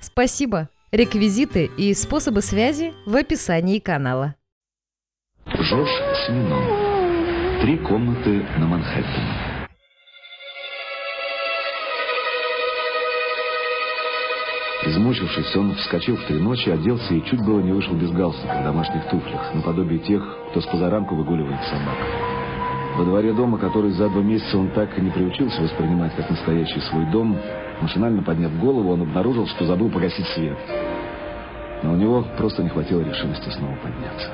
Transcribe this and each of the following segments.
Спасибо! Реквизиты и способы связи в описании канала. Жорж Семенон. Три комнаты на Манхэттене. Измучившись, он вскочил в три ночи, оделся и чуть было не вышел без галстука в домашних туфлях, наподобие тех, кто с позаранку выгуливает собак. Во дворе дома, который за два месяца он так и не приучился воспринимать как настоящий свой дом, машинально подняв голову, он обнаружил, что забыл погасить свет. Но у него просто не хватило решимости снова подняться.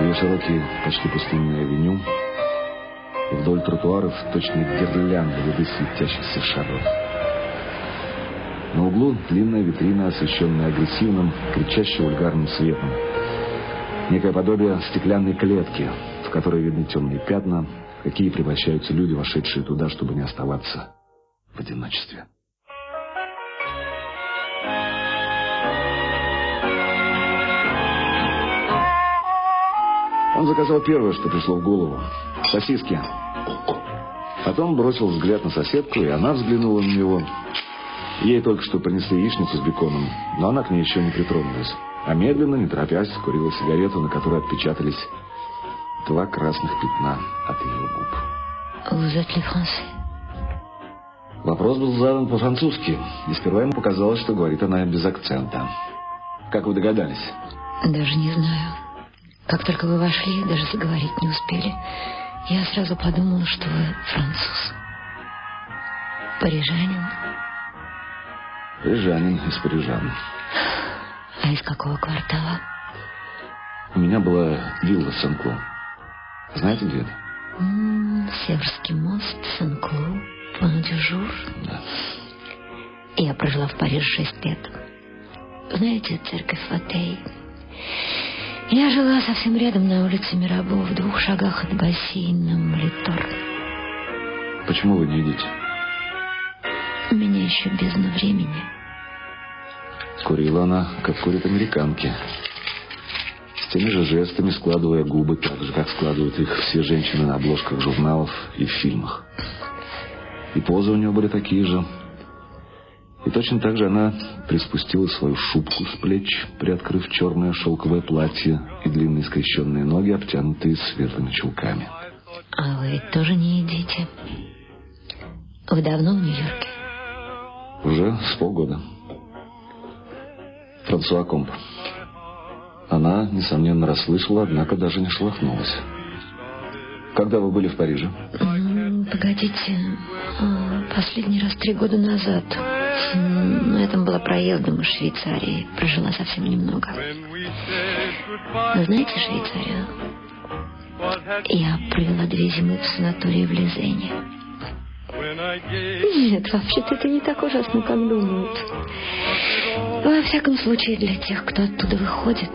Ее широкие, почти пустынные авеню, и вдоль тротуаров точно гирлянды ряды светящихся шаров. На углу длинная витрина, освещенная агрессивным, кричащим вульгарным светом. Некое подобие стеклянной клетки, в которой видны темные пятна, какие превращаются люди, вошедшие туда, чтобы не оставаться в одиночестве. Он заказал первое, что пришло в голову. Сосиски. Потом бросил взгляд на соседку, и она взглянула на него. Ей только что принесли яичницу с беконом, но она к ней еще не притронулась. А медленно, не торопясь, курила сигарету, на которой отпечатались два красных пятна от ее губ. Вопрос был задан по-французски, и сперва ему показалось, что говорит она без акцента. Как вы догадались? Даже не знаю. Как только вы вошли, даже заговорить не успели. Я сразу подумала, что вы француз. Парижанин. Парижанин из Парижан. А из какого квартала? У меня была вилла в Сен-Клу. Знаете, где это? М, Севрский мост, Сен-Клу, Пуан-Дюжур. Да. Я прожила в Париже шесть лет. Знаете, церковь Отей. Я жила совсем рядом на улице Мирабо, в двух шагах от бассейна Молитор. Почему вы не едите? У меня еще бездна времени. Курила она, как курят американки. С теми же жестами складывая губы, так же, как складывают их все женщины на обложках журналов и в фильмах. И позы у нее были такие же. И точно так же она приспустила свою шубку с плеч, приоткрыв черное шелковое платье и длинные скрещенные ноги, обтянутые светлыми чулками. А вы ведь тоже не едите. Вы давно в Нью-Йорке? Уже с полгода. Франсуа Комп. Она, несомненно, расслышала, однако даже не шелохнулась. Когда вы были в Париже? Погодите, а, последний раз три года назад. М, Ну, это было проездом из Швейцарии. Прожила совсем немного. Вы знаете Швейцарию? Я провела две зимы в санатории в Лизене. Нет, вообще-то это не так ужасно, как думают. Во всяком случае, для тех, кто оттуда выходит.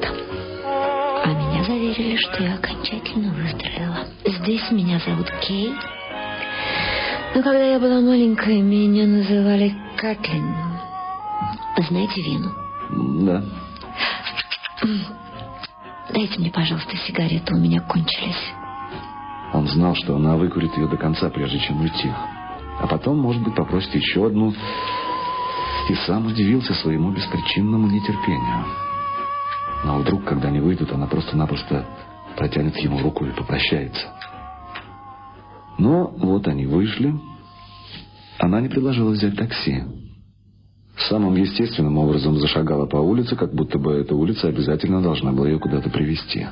А меня заверили, что я окончательно выздоровела. Здесь меня зовут Кей. Но когда я была маленькой, меня называли Катлин. Знаете Вину? Да. Дайте мне, пожалуйста, сигарету, у меня кончились. Он знал, что она выкурит ее до конца, прежде чем уйти. А потом, может быть, попросит еще одну. И сам удивился своему беспричинному нетерпению. Но вдруг, когда они выйдут, она просто-напросто протянет ему руку и попрощается. Но вот они вышли. Она не предложила взять такси. Самым естественным образом зашагала по улице, как будто бы эта улица обязательно должна была ее куда-то привести.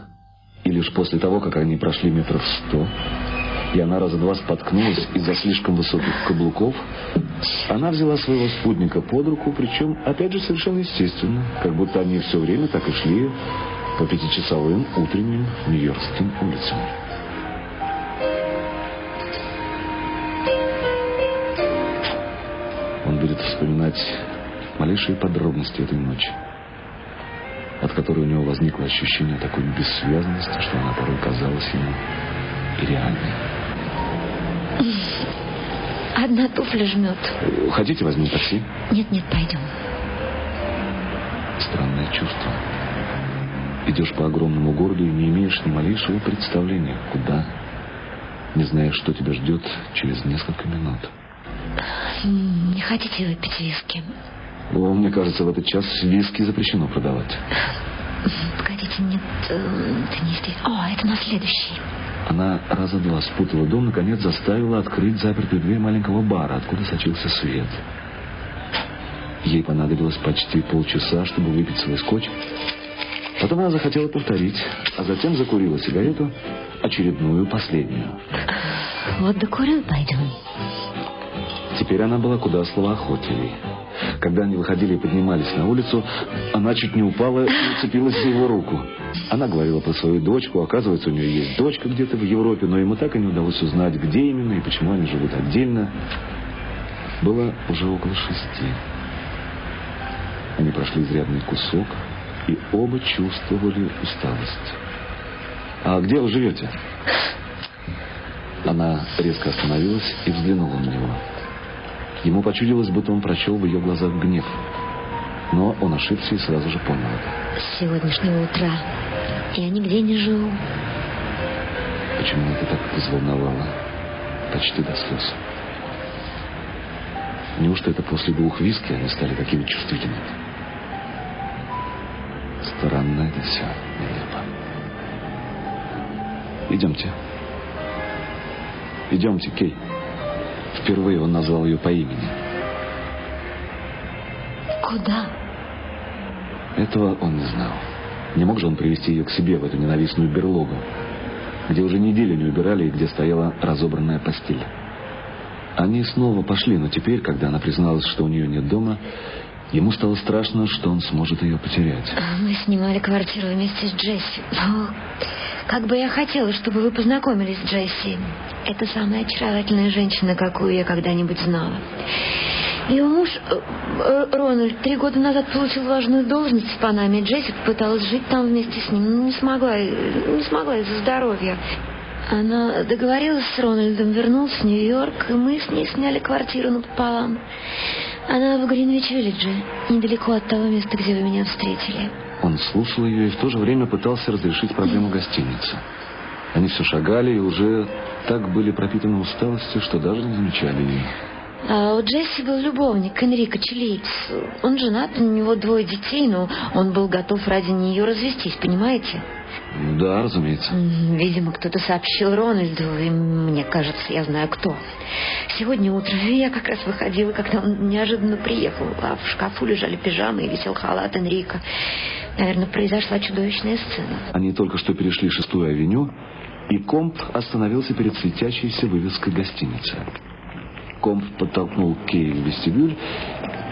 И лишь после того, как они прошли метров сто, и она раза два споткнулась из-за слишком высоких каблуков, она взяла своего спутника под руку, причем, опять же, совершенно естественно, как будто они все время так и шли по пятичасовым утренним нью-йоркским улицам. Он будет вспоминать малейшие подробности этой ночи, от которой у него возникло ощущение такой бессвязности, что она порой казалась ему реальной. Одна туфля жмет. Хотите, возьмем такси? Нет, нет, пойдем. Странное чувство. Идешь по огромному городу и не имеешь ни малейшего представления, куда, не зная, что тебя ждет через несколько минут. Не хотите выпить виски? О, мне кажется, в этот час виски запрещено продавать. Погодите, нет, э, это не здесь. О, это на следующий. Она раза два спутала дом, наконец заставила открыть запертую дверь маленького бара, откуда сочился свет. Ей понадобилось почти полчаса, чтобы выпить свой скотч. Потом она захотела повторить, а затем закурила сигарету, очередную, последнюю. Вот докурю, пойдем. Теперь она была куда словоохотливей. Когда они выходили и поднимались на улицу, она чуть не упала и уцепилась за его руку. Она говорила про свою дочку. Оказывается, у нее есть дочка где-то в Европе, но ему так и не удалось узнать, где именно и почему они живут отдельно. Было уже около шести. Они прошли изрядный кусок, и оба чувствовали усталость. «А где вы живете?» Она резко остановилась и взглянула на него. Ему почудилось, будто он прочел в ее глазах гнев. Но он ошибся и сразу же понял это. С сегодняшнего утра я нигде не живу. Почему это так взволновало? Почти до слез. Неужто это после двух виски они стали такими чувствительными? Странно это все, нелепо. Идемте. Идемте, Кей. Впервые он назвал ее по имени. Куда? Этого он не знал. Не мог же он привести ее к себе в эту ненавистную берлогу, где уже неделю не убирали и где стояла разобранная постель. Они снова пошли, но теперь, когда она призналась, что у нее нет дома, ему стало страшно, что он сможет ее потерять. Мы снимали квартиру вместе с Джесси. Но как бы я хотела, чтобы вы познакомились с Джесси. Это самая очаровательная женщина, какую я когда-нибудь знала. Ее муж, э, э, Рональд, три года назад получил важную должность в Панаме. Джесси попыталась жить там вместе с ним, но не смогла, не смогла из-за здоровья. Она договорилась с Рональдом, вернулась в Нью-Йорк, и мы с ней сняли квартиру напополам. Она в Гринвич-Виллидже, недалеко от того места, где вы меня встретили. Он слушал ее и в то же время пытался разрешить проблему гостиницы. Они все шагали и уже так были пропитаны усталостью, что даже не замечали ее. А у Джесси был любовник, Энрико Чилиц. Он женат, у него двое детей, но он был готов ради нее развестись, понимаете? Да, разумеется. Видимо, кто-то сообщил Рональду, и мне кажется, я знаю кто. Сегодня утром я как раз выходила, когда он неожиданно приехал, а в шкафу лежали пижамы и висел халат Энрико. Наверное, произошла чудовищная сцена. Они только что перешли шестую авеню, и Комп остановился перед светящейся вывеской гостиницы. Комп подтолкнул Кей в вестибюль,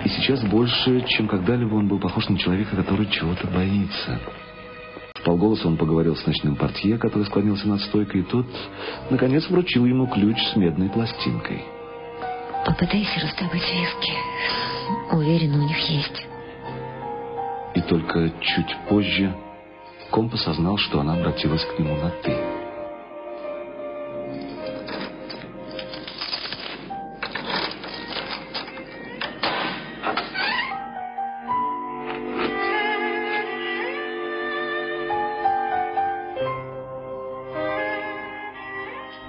и сейчас больше, чем когда-либо, он был похож на человека, который чего-то боится. В полголоса он поговорил с ночным портье, который склонился над стойкой, и тот, наконец, вручил ему ключ с медной пластинкой. Попытайся раздобыть виски. Уверена, у них есть. И только чуть позже Комп осознал, что она обратилась к нему на «ты».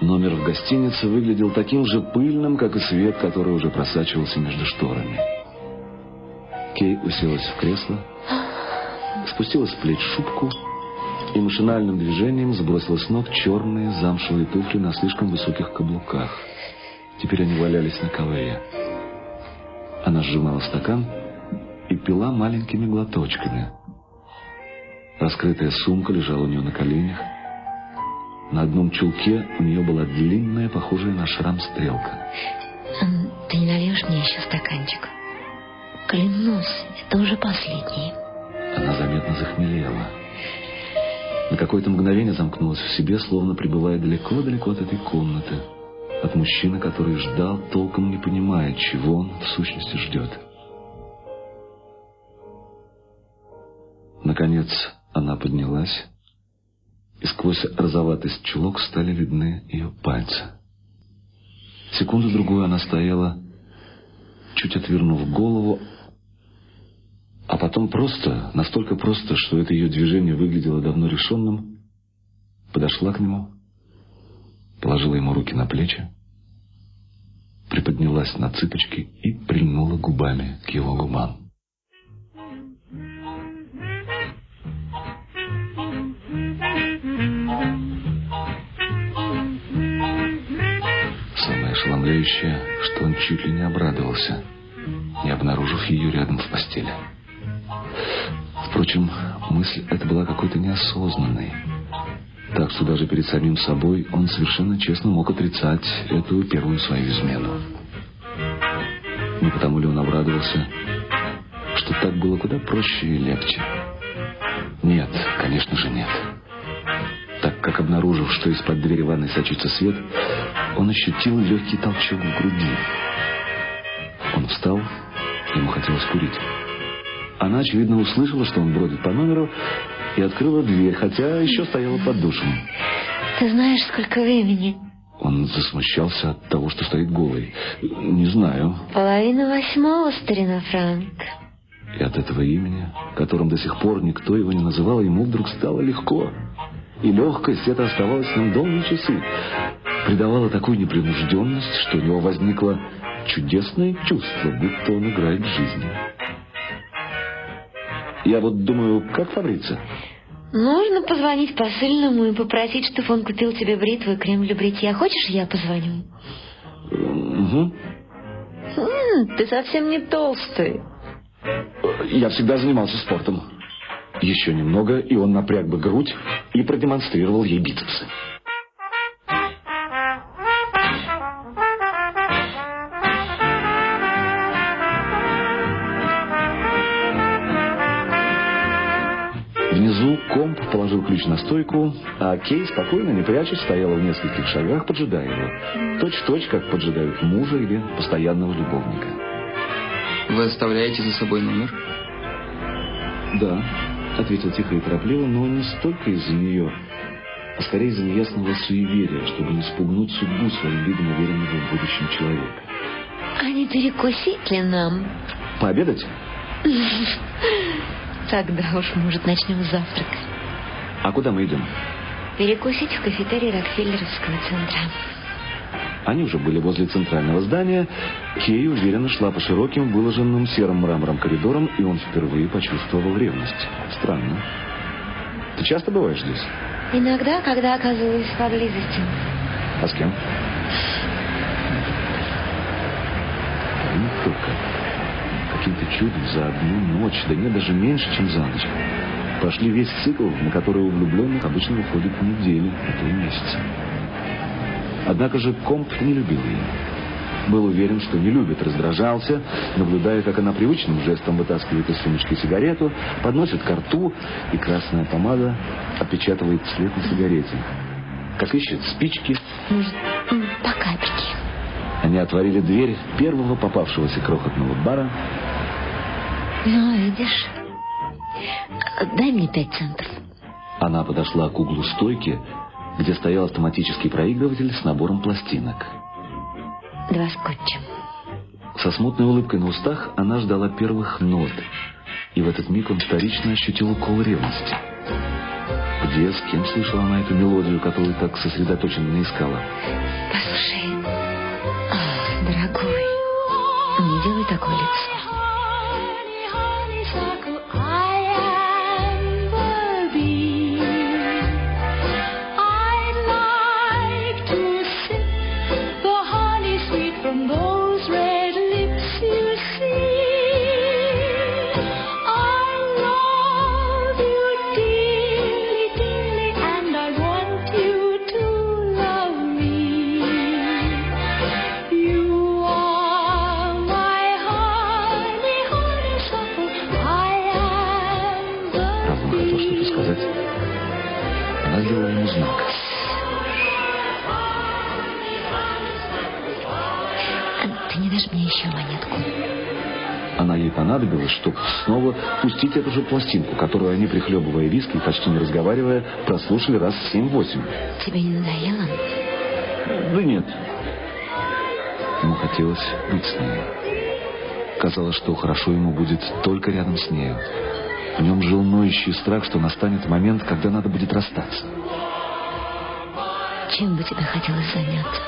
Номер в гостинице выглядел таким же пыльным, как и свет, который уже просачивался между шторами. Кей уселась в кресло, спустила с плеч шубку и машинальным движением сбросила с ног черные замшевые туфли на слишком высоких каблуках. Теперь они валялись на ковре. Она сжимала стакан и пила маленькими глоточками. Раскрытая сумка лежала у нее на коленях. На одном чулке у нее была длинная, похожая на шрам стрелка. Ты не нальешь мне еще стаканчик? Клянусь, это уже последний. Она заметно захмелела. На какое-то мгновение замкнулась в себе, словно пребывая далеко-далеко от этой комнаты. От мужчины, который ждал, толком не понимая, чего он в сущности ждет. Наконец она поднялась, и сквозь розоватость чулок стали видны ее пальцы. Секунду-другую она стояла, чуть отвернув голову, а потом просто, настолько просто, что это ее движение выглядело давно решенным, подошла к нему, положила ему руки на плечи, приподнялась на цыпочки и прильнула губами к его губам. Самое ошеломляющее, что он чуть ли не обрадовался, не обнаружив ее рядом в постели. Впрочем, мысль эта была какой-то неосознанной. Так что даже перед самим собой он совершенно честно мог отрицать эту первую свою измену. Не потому ли он обрадовался, что так было куда проще и легче? Нет, конечно же нет. Так как, обнаружив, что из-под двери ванной сочится свет, он ощутил легкий толчок в груди. Он встал, ему хотелось курить. Она, очевидно, услышала, что он бродит по номеру, и открыла дверь, хотя еще стояла под душем. Ты знаешь, сколько времени? Он засмущался от того, что стоит голый. Не знаю. Половина восьмого, старина Франк. И от этого имени, которым до сих пор никто его не называл, ему вдруг стало легко. И легкость это оставалась с ним долгие часы. Придавала такую непринужденность, что у него возникло чудесное чувство, будто он играет в жизни. Я вот думаю, как Фабрица? Нужно позвонить посыльному и попросить, чтобы он купил тебе бритву и крем для бритья. Хочешь, я позвоню? Угу. М, ты совсем не толстый. Я всегда занимался спортом. Еще немного, и он напряг бы грудь и продемонстрировал ей бицепсы. Комп положил ключ на стойку, а Кей спокойно, не прячась, стояла в нескольких шагах, поджидая его. Точь-в-точь, как поджидают мужа или постоянного любовника. Вы оставляете за собой номер? «Да», — ответил тихо и торопливо, но не столько из-за нее, а скорее из-за неясного суеверия, чтобы не спугнуть судьбу своим видом уверенного в будущем человека. А не перекусить ли нам? «Пообедать?» Тогда уж, может, начнем с завтрака. «А куда мы идем?» Перекусить в кафетерии Рокфеллеровского центра. Они уже были возле центрального здания. Кей уверенно шла по широким, выложенным серым мрамором коридорам, и он впервые почувствовал ревность. Странно. Ты часто бываешь здесь? Иногда, когда оказываюсь поблизости. А с кем? Ну, только. Чудом за одну ночь, да нет, даже меньше, чем за ночь. Пошли весь цикл, на который у влюбленных обычно выходит недели, а то и месяцы. Однако же Комп не любил ее. Был уверен, что не любит, раздражался, наблюдая, как она привычным жестом вытаскивает из сумочки сигарету, подносит ко рту, и красная помада опечатывает след на сигарете. Как ищет спички. По капельке. Они отворили дверь первого попавшегося крохотного бара. Ну, видишь. Дай мне пять центов. Она подошла к углу стойки, где стоял автоматический проигрыватель с набором пластинок. Два скотча. Со смутной улыбкой на устах она ждала первых нот, и в этот миг он вторично ощутил укол ревности. Где, с кем слышала она эту мелодию, которую так сосредоточенно искала? Послушай, а, дорогой, не делай такое лицо. Понадобилась, чтобы снова пустить эту же пластинку, которую они, прихлебывая виски и почти не разговаривая, прослушали раз семь-восемь. Тебе не надоело? Да нет. Ему хотелось быть с ней. Казалось, что хорошо ему будет только рядом с нею. В нем жил ноющий страх, что настанет момент, когда надо будет расстаться. Чем бы тебе хотелось заняться?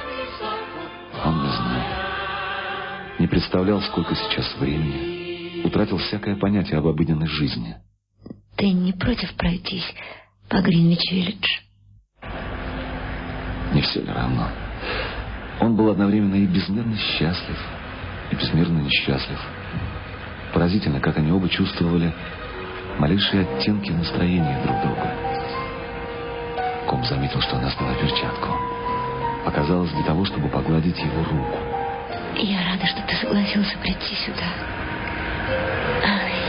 Он не знал. Не представлял, сколько сейчас времени. Утратил всякое понятие об обыденной жизни. Ты не против пройтись по Гринвич-Виллидж? Не все ли равно? Он был одновременно и безмерно счастлив, и безмерно несчастлив. Поразительно, как они оба чувствовали малейшие оттенки настроения друг друга. Ком заметил, что она сняла перчатку. Показалось для того, чтобы погладить его руку. Я рада, что ты согласился прийти сюда.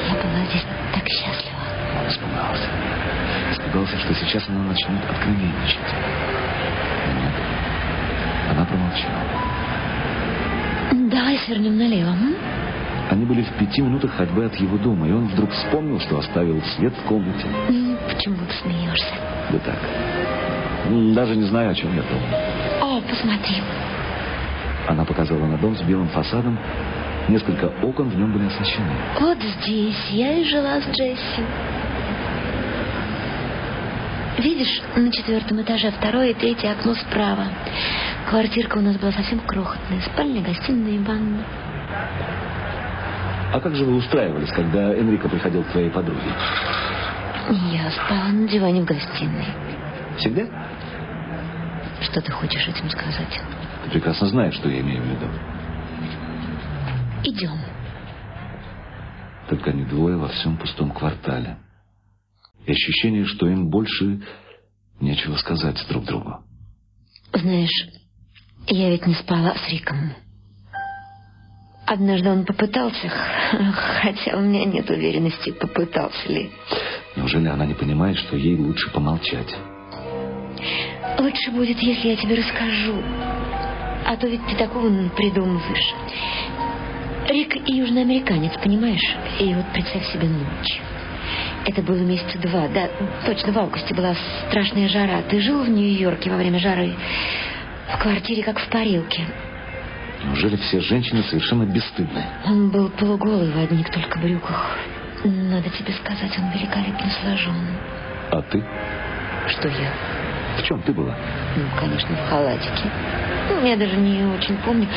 Я была здесь так счастлива. Он испугался. Испугался, что сейчас она начнет откровенничать. Но нет. Она промолчала. Давай свернем налево. М? Они были в пяти минутах ходьбы от его дома, и он вдруг вспомнил, что оставил свет в комнате. Почему ты смеешься? Да так. Даже не знаю, о чем я думал. О, посмотри. Она показала на дом с белым фасадом. Несколько окон в нем были освещены. Вот здесь я и жила с Джесси. Видишь, на четвертом этаже второе и третье окно справа. Квартирка у нас была совсем крохотная. Спальня, гостиная и ванна. А как же вы устраивались, когда Энрико приходил к твоей подруге? Я спала на диване в гостиной. Всегда? Что ты хочешь этим сказать? Ты прекрасно знаешь, что я имею в виду. Идем. Только они двое во всем пустом квартале. И ощущение, что им больше нечего сказать друг другу. Знаешь, я ведь не спала с Риком. Однажды он попытался, хотя у меня нет уверенности, попытался ли. Неужели она не понимает, что ей лучше помолчать? Лучше будет, если я тебе расскажу. А то ведь ты такого придумываешь. Рик южноамериканец, понимаешь? И вот представь себе ночь. Это было месяца два, да, точно в августе была страшная жара. Ты жил в Нью-Йорке во время жары? В квартире, как в парилке. Неужели все женщины совершенно бесстыдны? Он был полуголый в одних только брюках. Надо тебе сказать, он великолепно сложен. А ты? Что я? В чем ты была? Ну, конечно, в халатике. Ну, я даже не очень помню.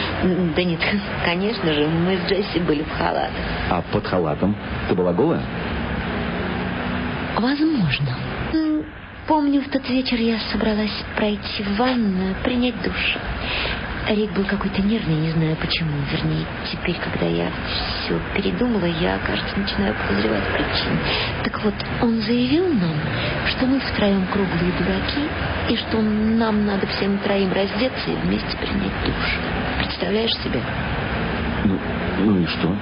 Да нет, конечно же, мы с Джесси были в халатах. А под халатом ты была голая? Возможно. Помню, в тот вечер я собралась пройти в ванную, принять душ. Рик был какой-то нервный, не знаю почему. Вернее, теперь, когда я все передумала, я, кажется, начинаю подозревать причину. Так вот, он заявил нам, что мы втроем круглые дураки, и что нам надо всем троим раздеться и вместе принять душ. Представляешь себе? Ну, ну и что?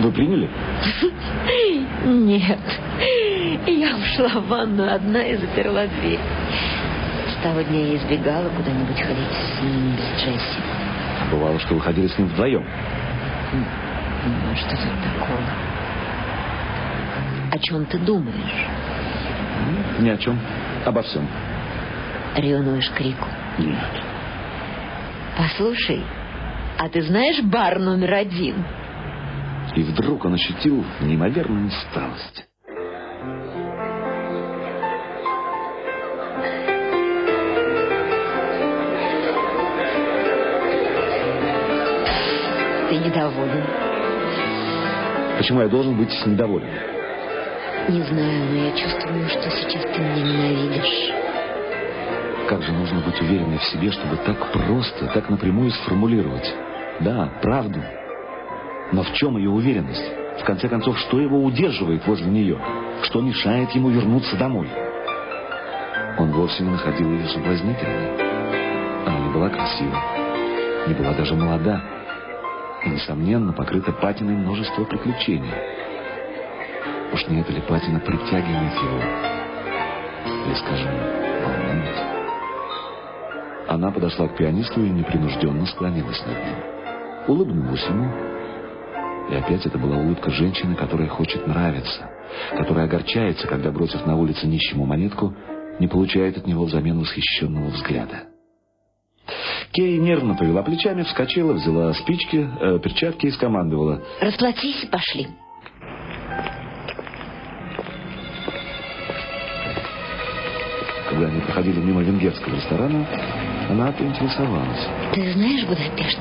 Вы приняли? Нет. Я ушла в ванну одна и заперла дверь. С того дня я избегала куда-нибудь ходить с ним, с Джесси. Бывало, что вы ходили с ним вдвоем. Ну, что тут такого? О чем ты думаешь? Ни о чем. Обо всем. Ревнуешь к Рику? Нет. Послушай, а ты знаешь бар номер один? И вдруг он ощутил неимоверную усталость. Ты недоволен. Почему я должен быть недоволен? Не знаю, но я чувствую, что сейчас ты меня ненавидишь. Как же нужно быть уверенной в себе, чтобы так просто, так напрямую сформулировать. Да, правду. Но в чем ее уверенность? В конце концов, что его удерживает возле нее? Что мешает ему вернуться домой? Он вовсе не находил ее соблазнительной. Она не была красива, не была даже молода и, несомненно, покрыта патиной множества приключений. Уж не эта ли патина притягивает его? Или, скажем, волнует? Она подошла к пианисту и непринужденно склонилась над ним. Улыбнулась ему. И опять это была улыбка женщины, которая хочет нравиться, которая огорчается, когда, бросив на улице нищему монетку, не получает от него взамен восхищенного взгляда. Кей нервно повела плечами, вскочила, взяла спички, э, перчатки и скомандовала. Расплатись и пошли. Когда они проходили мимо венгерского ресторана, она поинтересовалась. Ты знаешь Будапешт?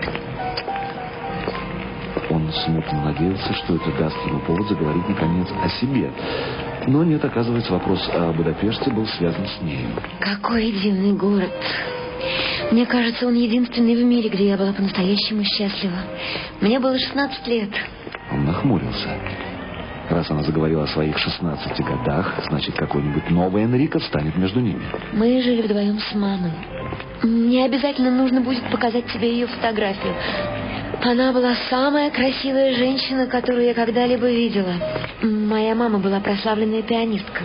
Он смутно надеялся, что это даст ему повод заговорить наконец о себе. Но нет, оказывается, вопрос о Будапеште был связан с ней. Какой дивный город. Мне кажется, он единственный в мире, где я была по-настоящему счастлива. Мне было 16 лет. Он нахмурился. Раз она заговорила о своих 16 годах, значит, какой-нибудь новый Энрико встанет между ними. Мы жили вдвоем с мамой. Мне обязательно нужно будет показать тебе ее фотографию. Она была самая красивая женщина, которую я когда-либо видела. Моя мама была прославленная пианистка.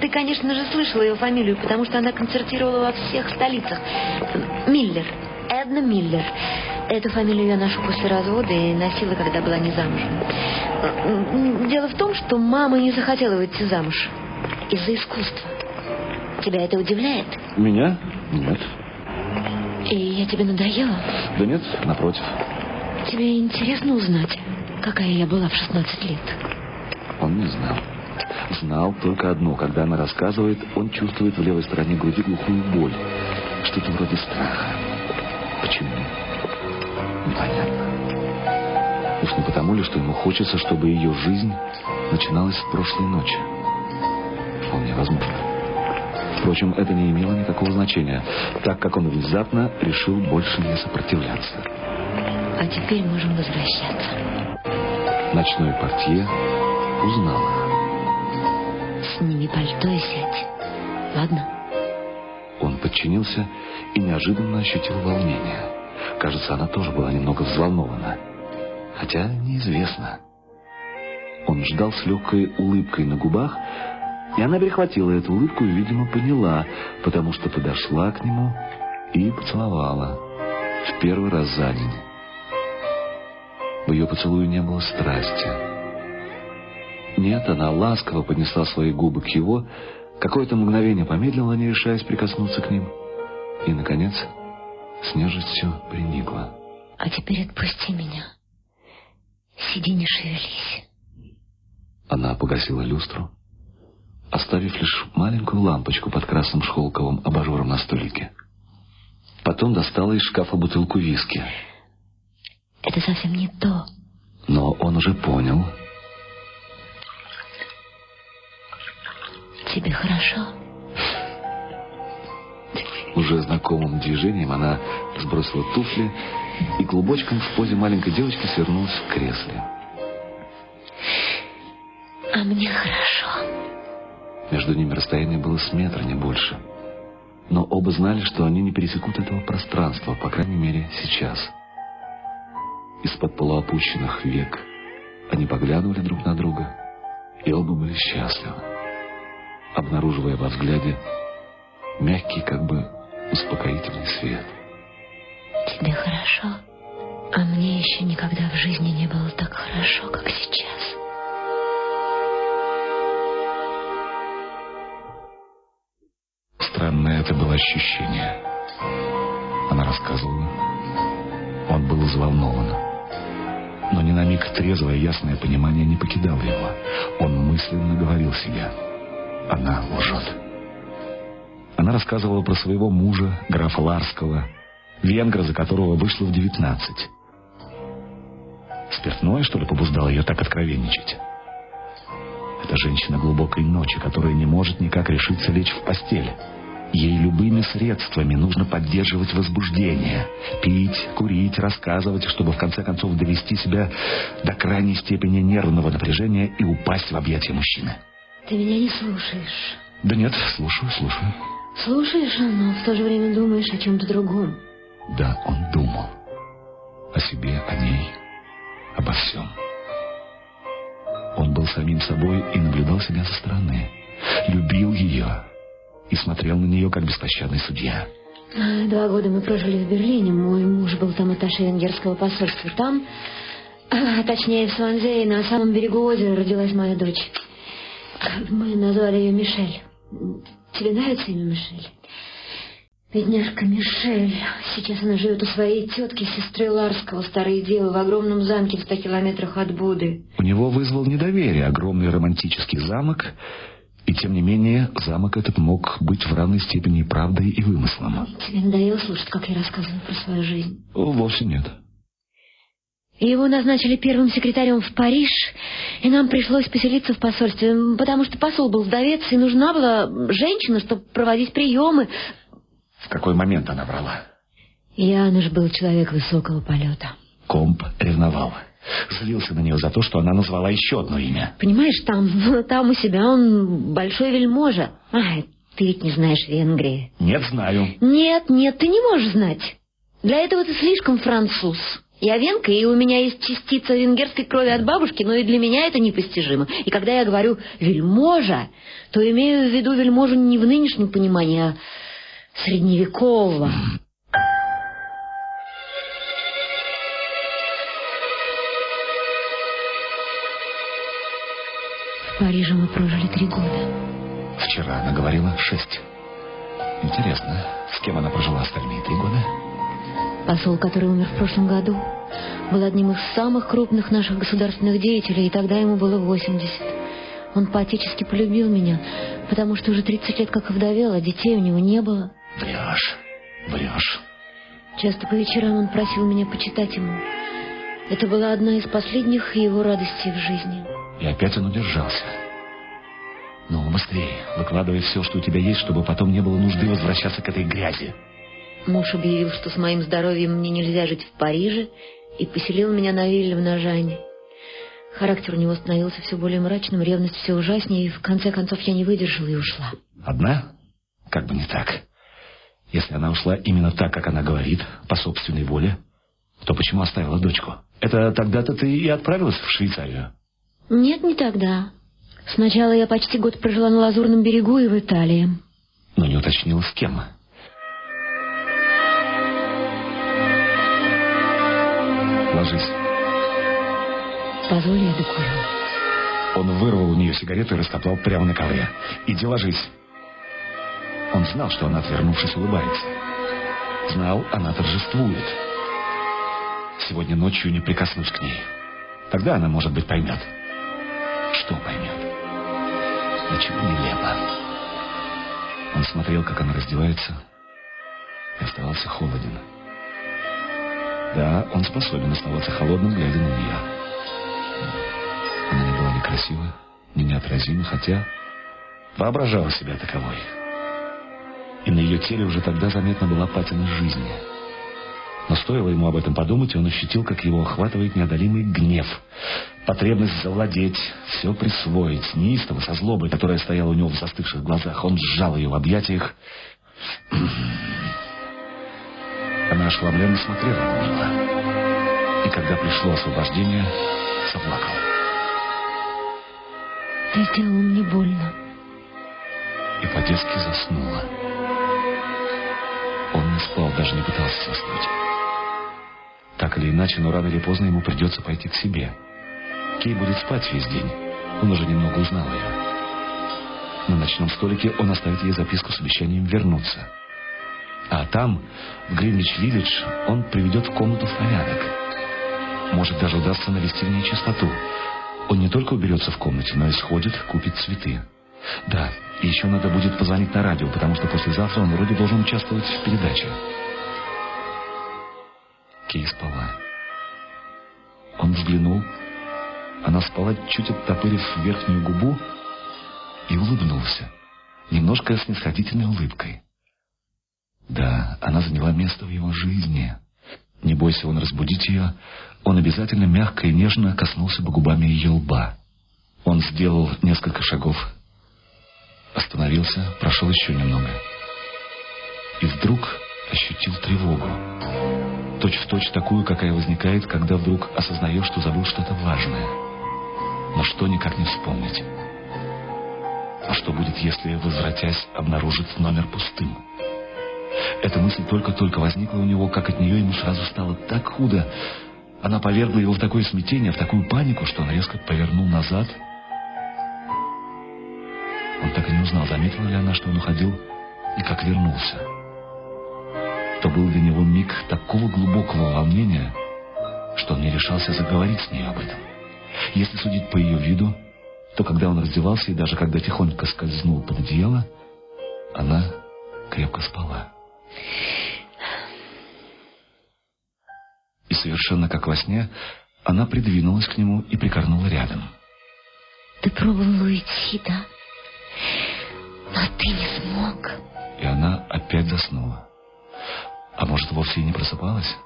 Ты, конечно же, слышала ее фамилию, потому что она концертировала во всех столицах. Миллер. Эдна Миллер. Эту фамилию я ношу после развода и носила, когда была не замужем. Дело в том, что мама не захотела выйти замуж из-за искусства. Тебя это удивляет? Меня? Нет. И я тебе надоела? Да нет, напротив. Тебе интересно узнать, какая я была в 16 лет? Он не знал. Знал только одно. Когда она рассказывает, он чувствует в левой стороне груди глухую боль. Что-то вроде страха. Почему? Непонятно. Уж не потому ли, что ему хочется, чтобы ее жизнь начиналась с прошлой ночи? Вполне возможно. Впрочем, это не имело никакого значения, так как он внезапно решил больше не сопротивляться. А теперь можем возвращаться. Ночной портье узнал их. Сними пальто и сядь. Ладно? Он подчинился и неожиданно ощутил волнение. Кажется, она тоже была немного взволнована. Хотя неизвестно. Он ждал с легкой улыбкой на губах, и она перехватила эту улыбку и, видимо, поняла, потому что подошла к нему и поцеловала. В первый раз за день. В ее поцелуе не было страсти. Нет, она ласково поднесла свои губы к его, какое-то мгновение помедлила, не решаясь прикоснуться к ним, и, наконец, с нежностью приникла. А теперь отпусти меня. Сиди, не шевелись. Она погасила люстру, оставив лишь маленькую лампочку под красным шелковым абажуром на столике. Потом достала из шкафа бутылку виски. Это совсем не то. Но он уже понял. Тебе хорошо? Уже знакомым движением она сбросила туфли и клубочком в позе маленькой девочки свернулась в кресле. А мне хорошо. Между ними расстояние было с метра, не больше. Но оба знали, что они не пересекут этого пространства, по крайней мере, сейчас. Из-под полуопущенных век они поглядывали друг на друга, и оба были счастливы, обнаруживая во взгляде мягкий, как бы успокоительный свет. Тебе хорошо? А мне еще никогда в жизни не было так хорошо, как сейчас. Странное это было ощущение. Она рассказывала. Он был взволнован. Но ни на миг трезвое ясное понимание не покидало его. Он мысленно говорил себе. Она лжет. Она рассказывала про своего мужа, графа Ларского, венгра, за которого вышла в девятнадцать. Спиртное, что ли, побуждало ее так откровенничать? Это женщина глубокой ночи, которая не может никак решиться лечь в постель. Ей любыми средствами нужно поддерживать возбуждение. Пить, курить, рассказывать, чтобы в конце концов довести себя до крайней степени нервного напряжения и упасть в объятия мужчины. Ты меня не слушаешь. Да нет, слушаю, слушаю. Слушаешь, но в то же время думаешь о чем-то другом. Да, он думал. О себе, о ней, обо всем. Он был самим собой и наблюдал себя со стороны. Любил ее и смотрел на нее, как беспощадный судья. Два года мы прожили в Берлине. Мой муж был там атташе венгерского посольства. Там, а, точнее в Сванзее, на самом берегу озера родилась моя дочь. Мы назвали ее Мишель. Тебе нравится имя Мишель? Бедняжка Мишель. Сейчас она живет у своей тетки, сестры Ларского, старой девы, в огромном замке в ста километрах от Буды. У него вызвал недоверие огромный романтический замок, и тем не менее замок этот мог быть в равной степени правдой и вымыслом. Тебе надоело слушать, как я рассказываю про свою жизнь? Вовсе нет. Его назначили первым секретарем в Париж, и нам пришлось поселиться в посольстве, потому что посол был вдовец, и нужна была женщина, чтобы проводить приемы. В какой момент она брала? Януш был человек высокого полета. Комп ревновал. Злился на нее за то, что она назвала еще одно имя. Понимаешь, там, там у себя он большой вельможа. Ай, ты ведь не знаешь Венгрии. Нет, знаю. Нет, нет, ты не можешь знать. Для этого ты слишком француз. Я венка, и у меня есть частица венгерской крови от бабушки, но и для меня это непостижимо. И когда я говорю «вельможа», то имею в виду вельможу не в нынешнем понимании, а средневекового. В Париже мы прожили три года. Вчера она говорила шесть. Интересно, с кем она прожила остальные три года? Посол, который умер в прошлом году, был одним из самых крупных наших государственных деятелей, и тогда ему было 80. Он поотечески полюбил меня, потому что уже 30 лет как овдовел, а детей у него не было. Врешь, врешь. Часто по вечерам он просил меня почитать ему. Это была одна из последних его радостей в жизни. И опять он удержался. Ну, быстрее, выкладывай все, что у тебя есть, чтобы потом не было нужды возвращаться к этой грязи. Муж объявил, что с моим здоровьем мне нельзя жить в Париже, и поселил меня на вилле в Нажане. Характер у него становился все более мрачным, ревность все ужаснее, и в конце концов я не выдержала и ушла. Одна? Как бы не так. Если она ушла именно так, как она говорит, по собственной воле, то почему оставила дочку? Это тогда-то ты и отправилась в Швейцарию? Нет, не тогда. Сначала я почти год прожила на Лазурном берегу и в Италии. Но не уточнила, с кем. Позволь, я докурю. Он вырвал у нее сигарету и растоптал прямо на ковре. «Иди ложись». Он знал, что она, отвернувшись, улыбается. Знал, она торжествует. Сегодня ночью не прикоснусь к ней. Тогда она, может быть, поймет. Что поймет? Ничего нелепо. Он смотрел, как она раздевается, и оставался холоден. Да, он способен оставаться холодным, глядя на нее. Красива, ни неотразима, хотя воображала себя таковой. И на ее теле уже тогда заметна была патина жизни. Но стоило ему об этом подумать, и он ощутил, как его охватывает неодолимый гнев. Потребность завладеть, все присвоить, неистово, со злобой, которая стояла у него в застывших глазах. Он сжал ее в объятиях. Она ошеломленно смотрела на него. И когда пришло освобождение, заплакала. Ты сделал мне больно. И по-детски заснула. Он не спал, даже не пытался заснуть. Так или иначе, но рано или поздно ему придется пойти к себе. Кей будет спать весь день. Он уже немного узнал ее. На ночном столике он оставит ей записку с обещанием вернуться. А там, в Гринвич-Виллидж, он приведет комнату в порядок. Может, даже удастся навести в ней чистоту. Он не только уберется в комнате, но и сходит, купит цветы. Да, и еще надо будет позвонить на радио, потому что послезавтра он вроде должен участвовать в передаче. Кей спала. Он взглянул. Она спала, чуть оттопырив верхнюю губу, и улыбнулся. Немножко снисходительной улыбкой. Да, она заняла место в его жизни. Не бойся он разбудить ее, он обязательно мягко и нежно коснулся бы губами ее лба. Он сделал несколько шагов, остановился, прошел еще немного. И вдруг ощутил тревогу. Точь в точь такую, какая возникает, когда вдруг осознаешь, что забыл что-то важное. Но что никак не вспомнить? А что будет, если, возвратясь, обнаружит номер пустым? Эта мысль только-только возникла у него, как от нее ему сразу стало так худо. Она повергла его в такое смятение, в такую панику, что он резко повернул назад. Он так и не узнал, заметила ли она, что он уходил и как вернулся. То был для него миг такого глубокого волнения, что он не решался заговорить с ней об этом. Если судить по ее виду, то когда он раздевался и даже когда тихонько скользнул под одеяло, она крепко спала. И совершенно как во сне, она придвинулась к нему и прикорнула рядом. Ты пробовал уйти, да? Но ты не смог. И она опять заснула. А может, вовсе и не просыпалась?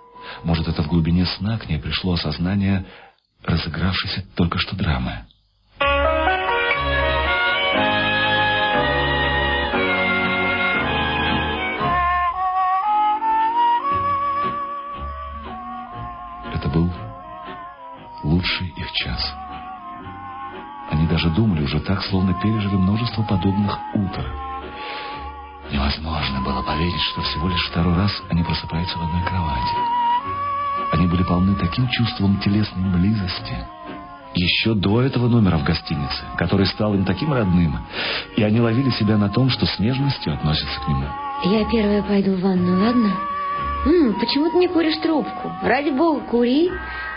Может, это в глубине сна к ней пришло осознание разыгравшейся только что драмы. Лучший их час. Они даже думали уже так, словно пережили множество подобных утр. Невозможно было поверить, что всего лишь второй раз они просыпаются в одной кровати. Они были полны таким чувством телесной близости. Еще до этого номера в гостинице, который стал им таким родным, и они ловили себя на том, что с нежностью относятся к нему. Я первая пойду в ванну, ладно? М, почему ты не куришь трубку? Ради бога, кури.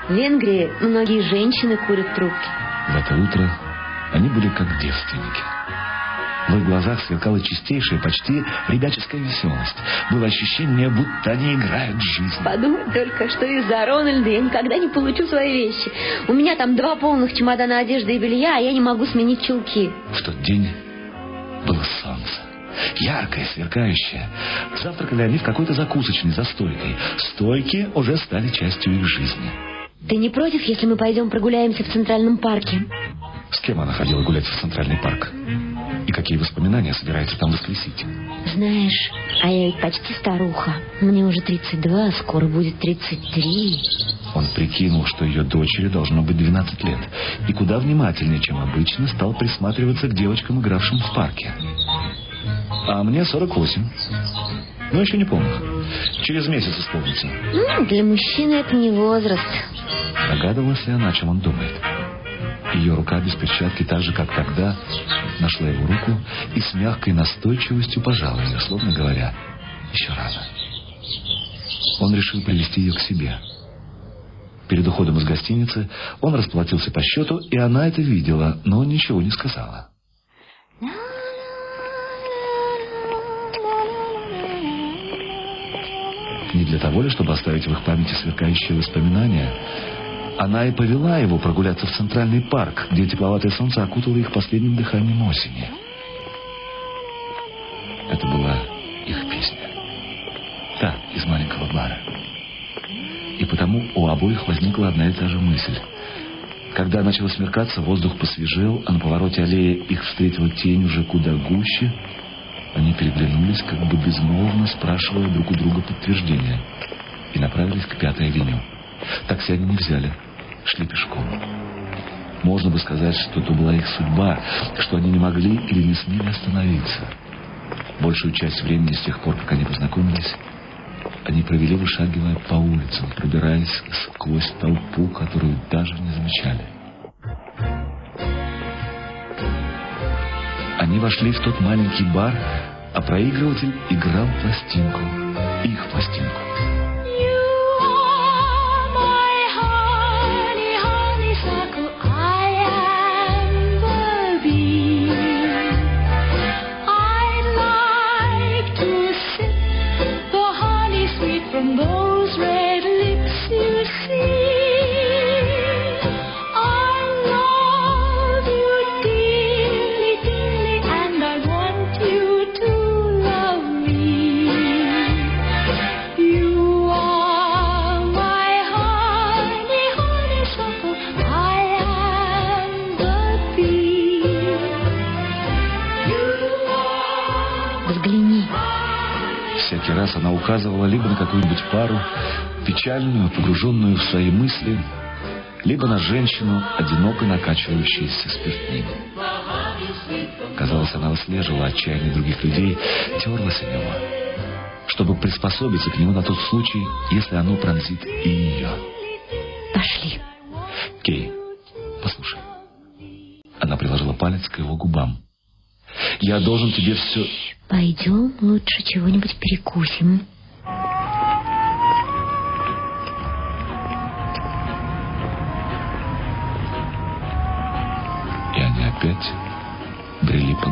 В Венгрии многие женщины курят трубки. В это утро они были как девственники. В их глазах сверкала чистейшая, почти ребяческая веселость. Было ощущение, будто они играют жизнь. Подумай только, что из-за Рональда я никогда не получу свои вещи. У меня там два полных чемодана одежды и белья, а я не могу сменить чулки. В тот день было солнце. Яркое, сверкающее. Завтракали они в какой-то закусочной за стойкой. Стойки уже стали частью их жизни. Ты не против, если мы пойдем прогуляемся в Центральном парке? С кем она ходила гулять в Центральный парк? И какие воспоминания собирается там воскресить? Знаешь, а я ведь почти старуха. Мне уже 32, скоро будет 33. Он прикинул, что ее дочери должно быть 12 лет, и куда внимательнее, чем обычно, стал присматриваться к девочкам, игравшим в парке. А мне 48. Ну, еще не помню. Через месяц исполнится. М, для мужчины это не возраст. Догадывалась ли она, о чем он думает? Ее рука без перчатки, так же, как тогда, нашла его руку и с мягкой настойчивостью пожала ее, словно говоря, еще рано. Он решил привести ее к себе. Перед уходом из гостиницы он расплатился по счету, и она это видела, но ничего не сказала. Не для того ли, чтобы оставить в их памяти сверкающие воспоминания, она и повела его прогуляться в Центральный парк, где тепловатое солнце окутало их последним дыханием осени. Это была их песня. Та, из маленького бара. И потому у обоих возникла одна и та же мысль. Когда начало смеркаться, воздух посвежел, а на повороте аллеи их встретила тень уже куда гуще. Они переглянулись, как бы безмолвно спрашивая друг у друга подтверждения, и направились к пятой авеню. Такси они не взяли, шли пешком. Можно бы сказать, что это была их судьба, что они не могли или не смели остановиться. Большую часть времени с тех пор, как они познакомились, они провели, вышагивая по улицам, пробираясь сквозь толпу, которую даже не замечали. Они вошли в тот маленький бар, а проигрыватель играл пластинку, их пластинку. Указывала либо на какую-нибудь пару, печальную, погруженную в свои мысли, либо на женщину, одиноко накачивающуюся спиртным. Казалось, она выслеживала отчаяние других людей, терлась о него, чтобы приспособиться к нему на тот случай, если оно пронзит и ее. Пошли. Кей, послушай. Она приложила палец к его губам. Я должен тебе все... Пойдем лучше чего-нибудь перекусим.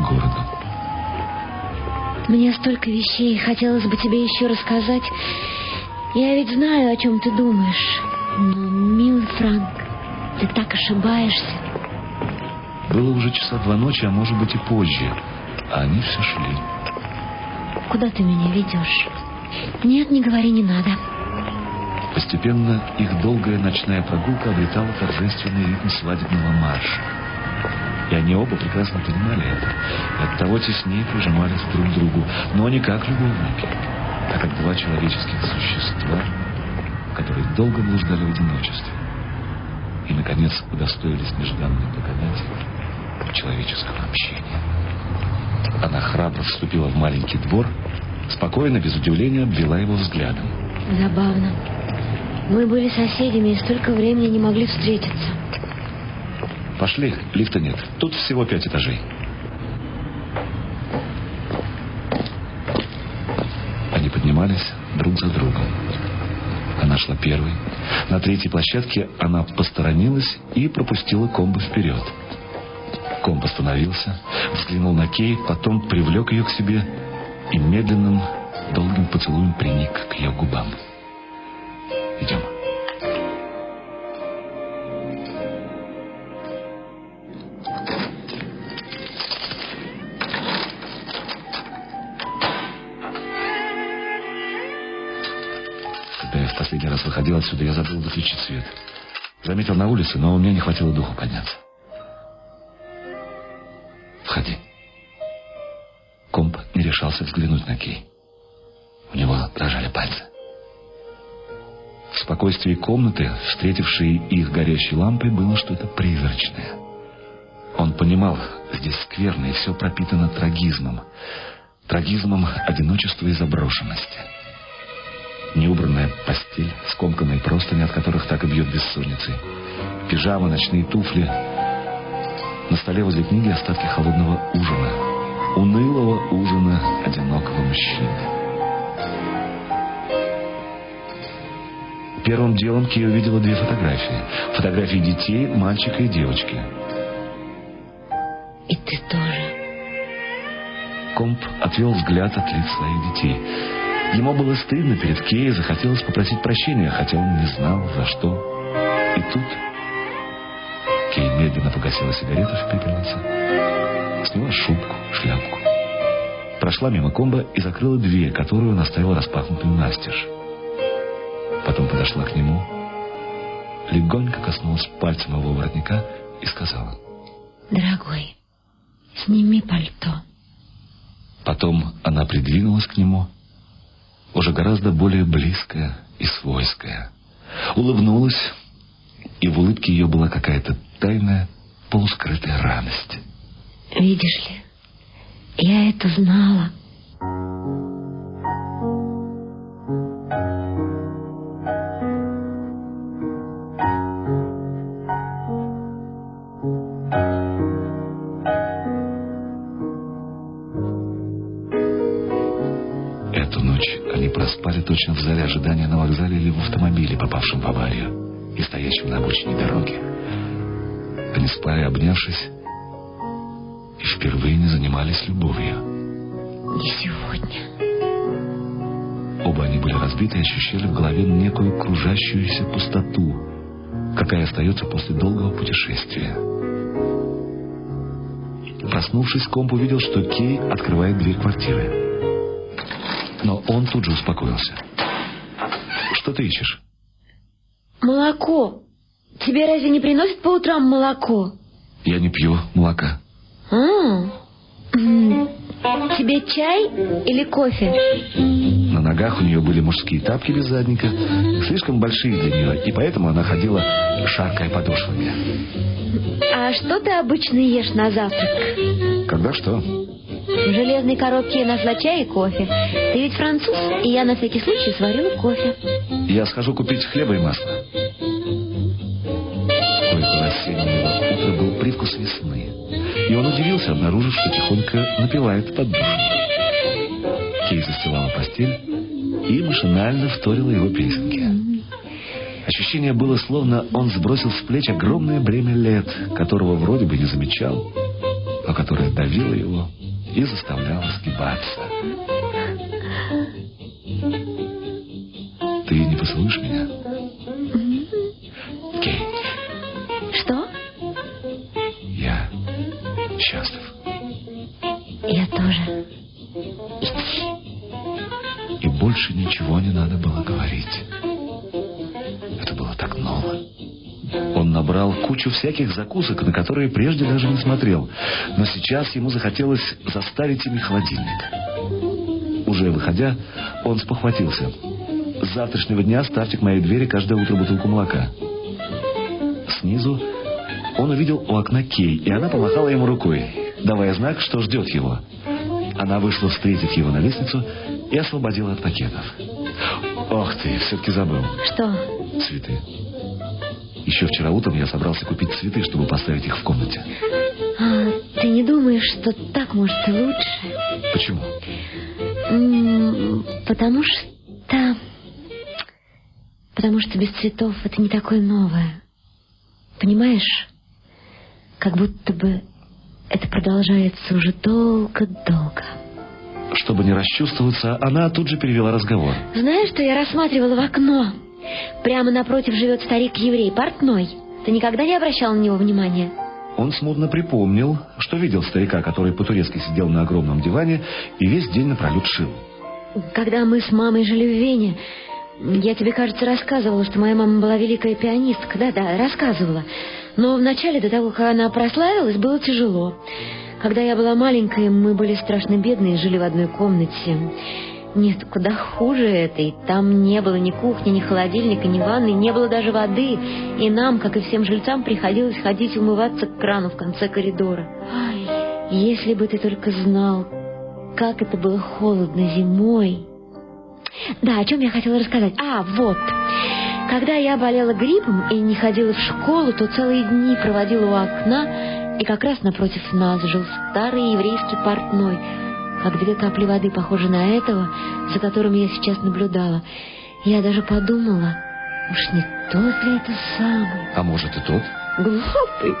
Городу. Мне столько вещей, хотелось бы тебе еще рассказать. Я ведь знаю, о чем ты думаешь. Но, милый Франк, ты так ошибаешься. Было уже часа два ночи, а может быть и позже. А они все шли. Куда ты меня ведешь? Нет, не говори, не надо. Постепенно их долгая ночная прогулка обретала торжественный ритм свадебного марша. И они оба прекрасно понимали это. И оттого теснее прижимались друг к другу, но не как любовники, а как два человеческих существа, которые долго блуждали в одиночестве. И, наконец, удостоились нежданной благодати человеческого общения. Она храбро вступила в маленький двор, спокойно, без удивления, обвела его взглядом. Забавно. Мы были соседями и столько времени не могли встретиться. Пошли, лифта нет. Тут всего пять этажей. Они поднимались друг за другом. Она шла первой. На третьей площадке она посторонилась и пропустила комбо вперед. Комб остановился, взглянул на Кей, потом привлек ее к себе и медленным, долгим поцелуем приник к ее губам. Идем. Выходил отсюда, я забыл выключить свет. Заметил на улице, но у меня не хватило духу подняться. Входи. Комп не решался взглянуть на Кей. У него дрожали пальцы. В спокойствии комнаты, встретившей их горящей лампой, было что-то призрачное. Он понимал, здесь скверно и все пропитано трагизмом. Трагизмом одиночества и заброшенности. Неубранная постель, скомканные простыни, от которых так и бьет бессонницей. Пижама, ночные туфли. На столе возле книги остатки холодного ужина. Унылого ужина одинокого мужчины. Первым делом Кия увидела две фотографии. Фотографии детей, мальчика и девочки. И ты тоже. Комп отвел взгляд от лиц своих детей. Ему было стыдно перед Кей, захотелось попросить прощения, хотя он не знал, за что. И тут Кей медленно погасила сигарету в пепельнице, сняла шубку, шляпку, прошла мимо комба и закрыла дверь, которую он оставил распахнутую настежь. Потом подошла к нему, легонько коснулась пальцем его воротника и сказала. Дорогой, сними пальто. Потом она придвинулась к нему, уже гораздо более близкая и свойская. Улыбнулась, и в улыбке ее была какая-то тайная, полускрытая радость. Видишь ли, я это знала. Точно в зале ожидания на вокзале или в автомобиле, попавшем в аварию и стоящем на обочине дороги. Они спали, обнявшись, и впервые не занимались любовью. Не сегодня. Оба они были разбиты и ощущали в голове некую кружащуюся пустоту, какая остается после долгого путешествия. Проснувшись, Комп увидел, что Кей открывает дверь квартиры. Но он тут же успокоился. «Что ты ищешь?» Молоко. Тебе разве не приносят по утрам молоко? «Я не пью молока». А, м, Тебе чай или кофе? На ногах у нее были мужские тапки без задника, слишком большие для нее, и поэтому она ходила, шаркая подошвами. А что ты обычно ешь на завтрак? Когда что? В железной коробке я нашла чай и кофе. Ты ведь француз, и я на всякий случай сварила кофе. Я схожу купить хлеба и масла. Кое-то осеннего утра был привкус весны. И он удивился, обнаружив, что тихонько напевает под душем. Кей застилала постель и машинально вторила его песенке. Ощущение было, словно он сбросил с плеч огромное бремя лет, которого вроде бы не замечал, но которое давило его и заставляло сгибаться. Ты кучу всяких закусок, на которые прежде даже не смотрел. Но сейчас ему захотелось заставить ими холодильник. Уже выходя, он спохватился. С завтрашнего дня ставьте к моей двери каждое утро бутылку молока. Снизу он увидел у окна Кей, и она помахала ему рукой, давая знак, что ждет его. Она вышла встретить его на лестницу и освободила от пакетов. Ох ты, все-таки забыл. Что? Цветы. Еще вчера утром я собрался купить цветы, чтобы поставить их в комнате. А, ты не думаешь, что так может и лучше? Почему? М, Потому что... Потому что без цветов это не такое новое. Понимаешь? Как будто бы это продолжается уже долго-долго. Чтобы не расчувствоваться, она тут же перевела разговор. Знаешь, что я рассматривала в окно? Прямо напротив живет старик-еврей, портной. Ты никогда не обращал на него внимания? Он смутно припомнил, что видел старика, который по-турецки сидел на огромном диване и весь день напролет шил. Когда мы с мамой жили в Вене, я тебе, кажется, рассказывала, что моя мама была великая пианистка. Да-да, рассказывала. Но вначале, до того, как она прославилась, было тяжело. Когда я была маленькая, мы были страшно бедные, жили в одной комнате. Нет, куда хуже этой. Там не было ни кухни, ни холодильника, ни ванны, не было даже воды. И нам, как и всем жильцам, приходилось ходить умываться к крану в конце коридора. Ай, если бы ты только знал, как это было холодно зимой. Да, о чем я хотела рассказать? А, вот. Когда я болела гриппом и не ходила в школу, то целые дни проводила у окна, и как раз напротив нас жил старый еврейский портной, как две капли воды, похожие на этого, за которым я сейчас наблюдала. Я даже подумала, уж не тот ли это самый? А может и тот? Глупый.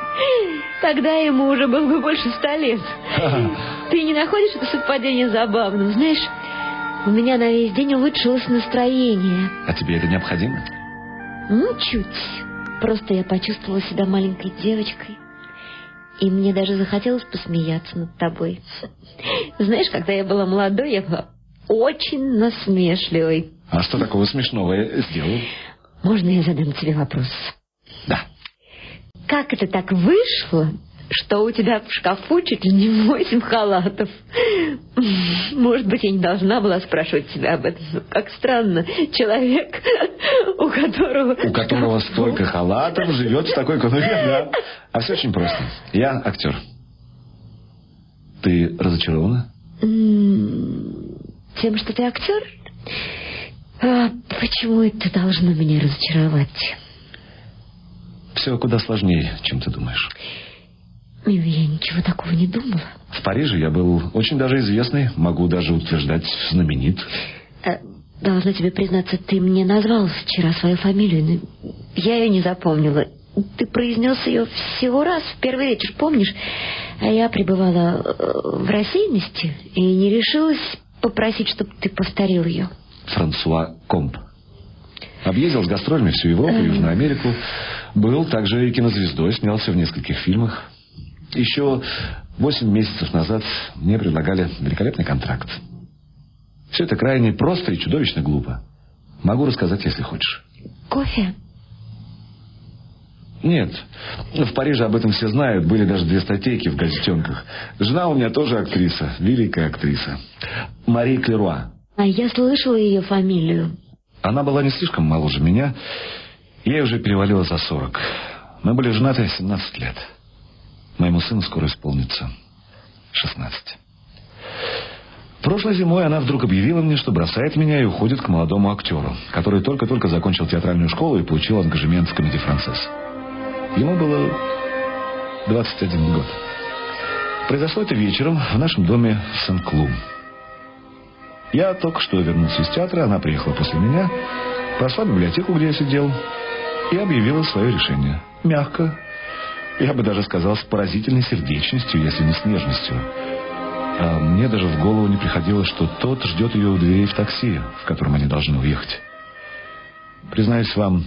Тогда ему уже было бы больше ста лет. Ты не находишь это совпадение забавным? Знаешь, у меня на весь день улучшилось настроение. А тебе это необходимо? Ну, чуть. Просто я почувствовала себя маленькой девочкой. И мне даже захотелось посмеяться над тобой. Знаешь, когда я была молодой, я была очень насмешливой. А что такого смешного я сделал? Можно я задам тебе вопрос? Да. Как это так вышло, что у тебя в шкафу чуть ли не восемь халатов? Может быть, я не должна была спрашивать тебя об этом. но как странно. Человек, у которого... У которого столько халатов живет в такой конуре, да. А все очень просто. Я актер. Ты разочарована? М, Тем, что ты актер? А почему это должно меня разочаровать? Все куда сложнее, чем ты думаешь. Я ничего такого не думала. В Париже я был очень даже известный, могу даже утверждать, знаменит. Э, Должна тебе признаться, ты мне назвал вчера свою фамилию, но я ее не запомнила. Ты произнес ее всего раз в первый вечер, помнишь? А я пребывала э, в рассеянности и не решилась попросить, чтобы ты повторил ее. Франсуа Комп. Объездил с гастролями всю Европу Южную Америку. Был также и кинозвездой, снялся в нескольких фильмах. Еще восемь месяцев назад мне предлагали великолепный контракт. Все это крайне просто и чудовищно глупо. Могу рассказать, если хочешь. Кофе? Нет. В Париже об этом все знают. Были даже две статейки в газетенках. Жена у меня тоже актриса. Великая актриса. Мари Клеруа. А я слышала ее фамилию. Она была не слишком моложе меня. Ей уже перевалило за сорок. Мы были женаты 17 лет. Моему сыну скоро исполнится 16. Прошлой зимой она вдруг объявила мне, что бросает меня и уходит к молодому актеру, который только-только закончил театральную школу и получил ангажемент в комедии «Францесс». Ему было 21 год. Произошло это вечером в нашем доме в Сен-Клу. Я только что вернулся из театра, она приехала после меня, прошла в библиотеку, где я сидел, и объявила свое решение. Мягко, я бы даже сказал, с поразительной сердечностью, если не с нежностью. А мне даже в голову не приходило, что тот ждет ее у дверей в такси, в котором они должны уехать. Признаюсь вам,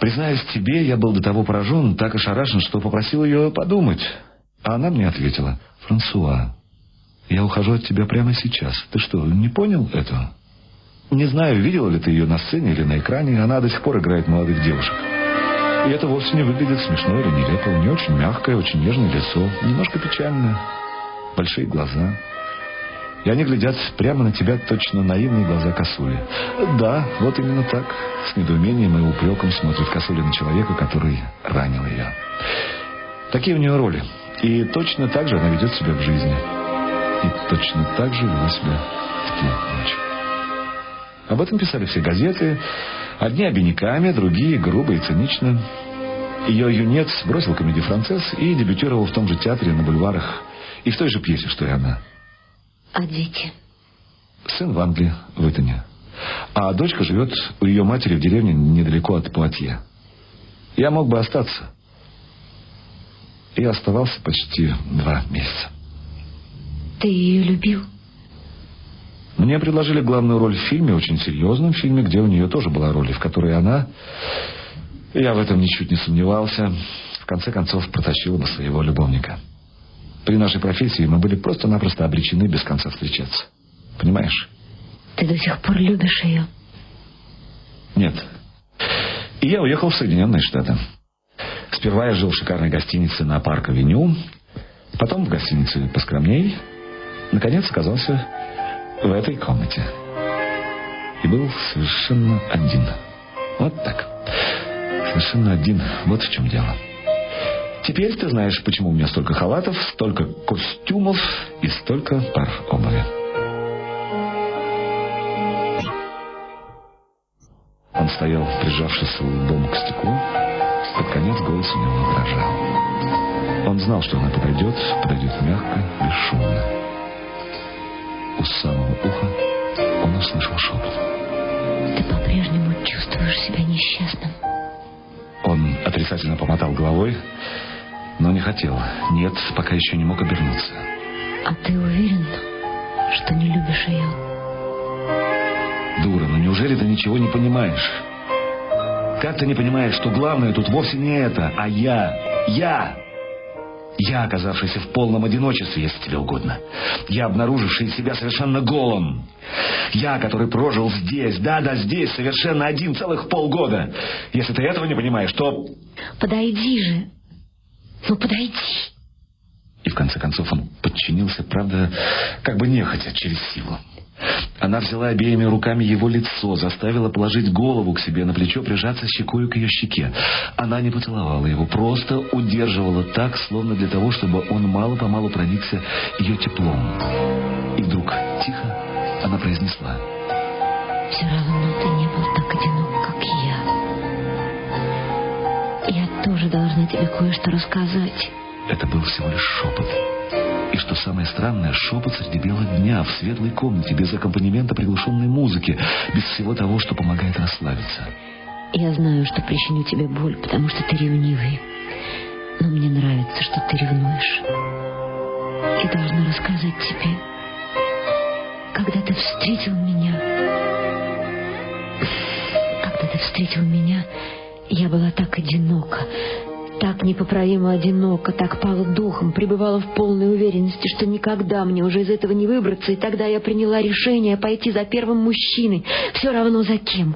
признаюсь тебе, я был до того поражен, так ошарашен, что попросил ее подумать. А она мне ответила, «Франсуа, я ухожу от тебя прямо сейчас. Ты что, не понял этого?» Не знаю, видела ли ты ее на сцене или на экране, она до сих пор играет молодых девушек. И это вовсе не выглядит смешно или нелепо. У нее очень мягкое, очень нежное лицо, немножко печальное, большие глаза. И они глядят прямо на тебя точно наивные глаза косули. Да, вот именно так. С недоумением и упреком смотрит косуля на человека, который ранил ее. Такие у нее роли. И точно так же она ведет себя в жизни. И точно так же вела себя в те. Об этом писали все газеты. Одни обиняками, другие грубо и цинично. Ее юнец бросил комедию «Францесс» и дебютировал в том же театре на бульварах и в той же пьесе, что и она. А дети? Сын в Англии, в Итоне. А дочка живет у ее матери в деревне недалеко от Пуатье. Я мог бы остаться. И оставался почти два месяца. Ты ее любил? Мне предложили главную роль в фильме, очень серьезном фильме, где у нее тоже была роль, и в которой она, я в этом ничуть не сомневался, в конце концов протащила бы своего любовника. При нашей профессии мы были просто-напросто обречены без конца встречаться. Понимаешь? Ты до сих пор любишь ее? Нет. И я уехал в Соединенные Штаты. Сперва я жил в шикарной гостинице на Парк-авеню, потом в гостинице поскромней, наконец оказался в этой комнате. И был совершенно один. Вот так. Совершенно один. Вот в чем дело. Теперь ты знаешь, почему у меня столько халатов, столько костюмов и столько пар обуви. Он стоял, прижавшись лбом к стеклу. Под конец голос у него дрожал. Он знал, что она подойдет, подойдет мягко, бесшумно. У самого уха он услышал шепот. Ты по-прежнему чувствуешь себя несчастным? Он отрицательно помотал головой, но не хотел. Нет, пока еще не мог обернуться. А ты уверен, что не любишь ее? Дура, ну неужели ты ничего не понимаешь? Как ты не понимаешь, что главное тут вовсе не это, а я? Я! Я, оказавшийся в полном одиночестве, если тебе угодно. Я, обнаруживший себя совершенно голым. Я, который прожил здесь, да-да, здесь, совершенно один целых полгода. Если ты этого не понимаешь, то... Подойди же. Ну, подойди. И в конце концов он подчинился, правда, как бы нехотя, через силу. Она взяла обеими руками его лицо, заставила положить голову к себе на плечо, прижаться щекой к ее щеке. Она не поцеловала его, просто удерживала так, словно для того, чтобы он мало-помалу проникся ее теплом. И вдруг тихо она произнесла. Все равно ты не был так одинок, как я. Я тоже должна тебе кое-что рассказать. Это был всего лишь шепот. Что самое странное, шепот среди бела дня, в светлой комнате, без аккомпанемента приглушенной музыки, без всего того, что помогает расслабиться. Я знаю, что причиню тебе боль, потому что ты ревнивый. Но мне нравится, что ты ревнуешь. И должна рассказать тебе. Когда ты встретил меня... Когда ты встретил меня, я была так одинока, так непоправимо одиноко, так пала духом, пребывала в полной уверенности, что никогда мне уже из этого не выбраться, и тогда я приняла решение пойти за первым мужчиной, все равно за кем.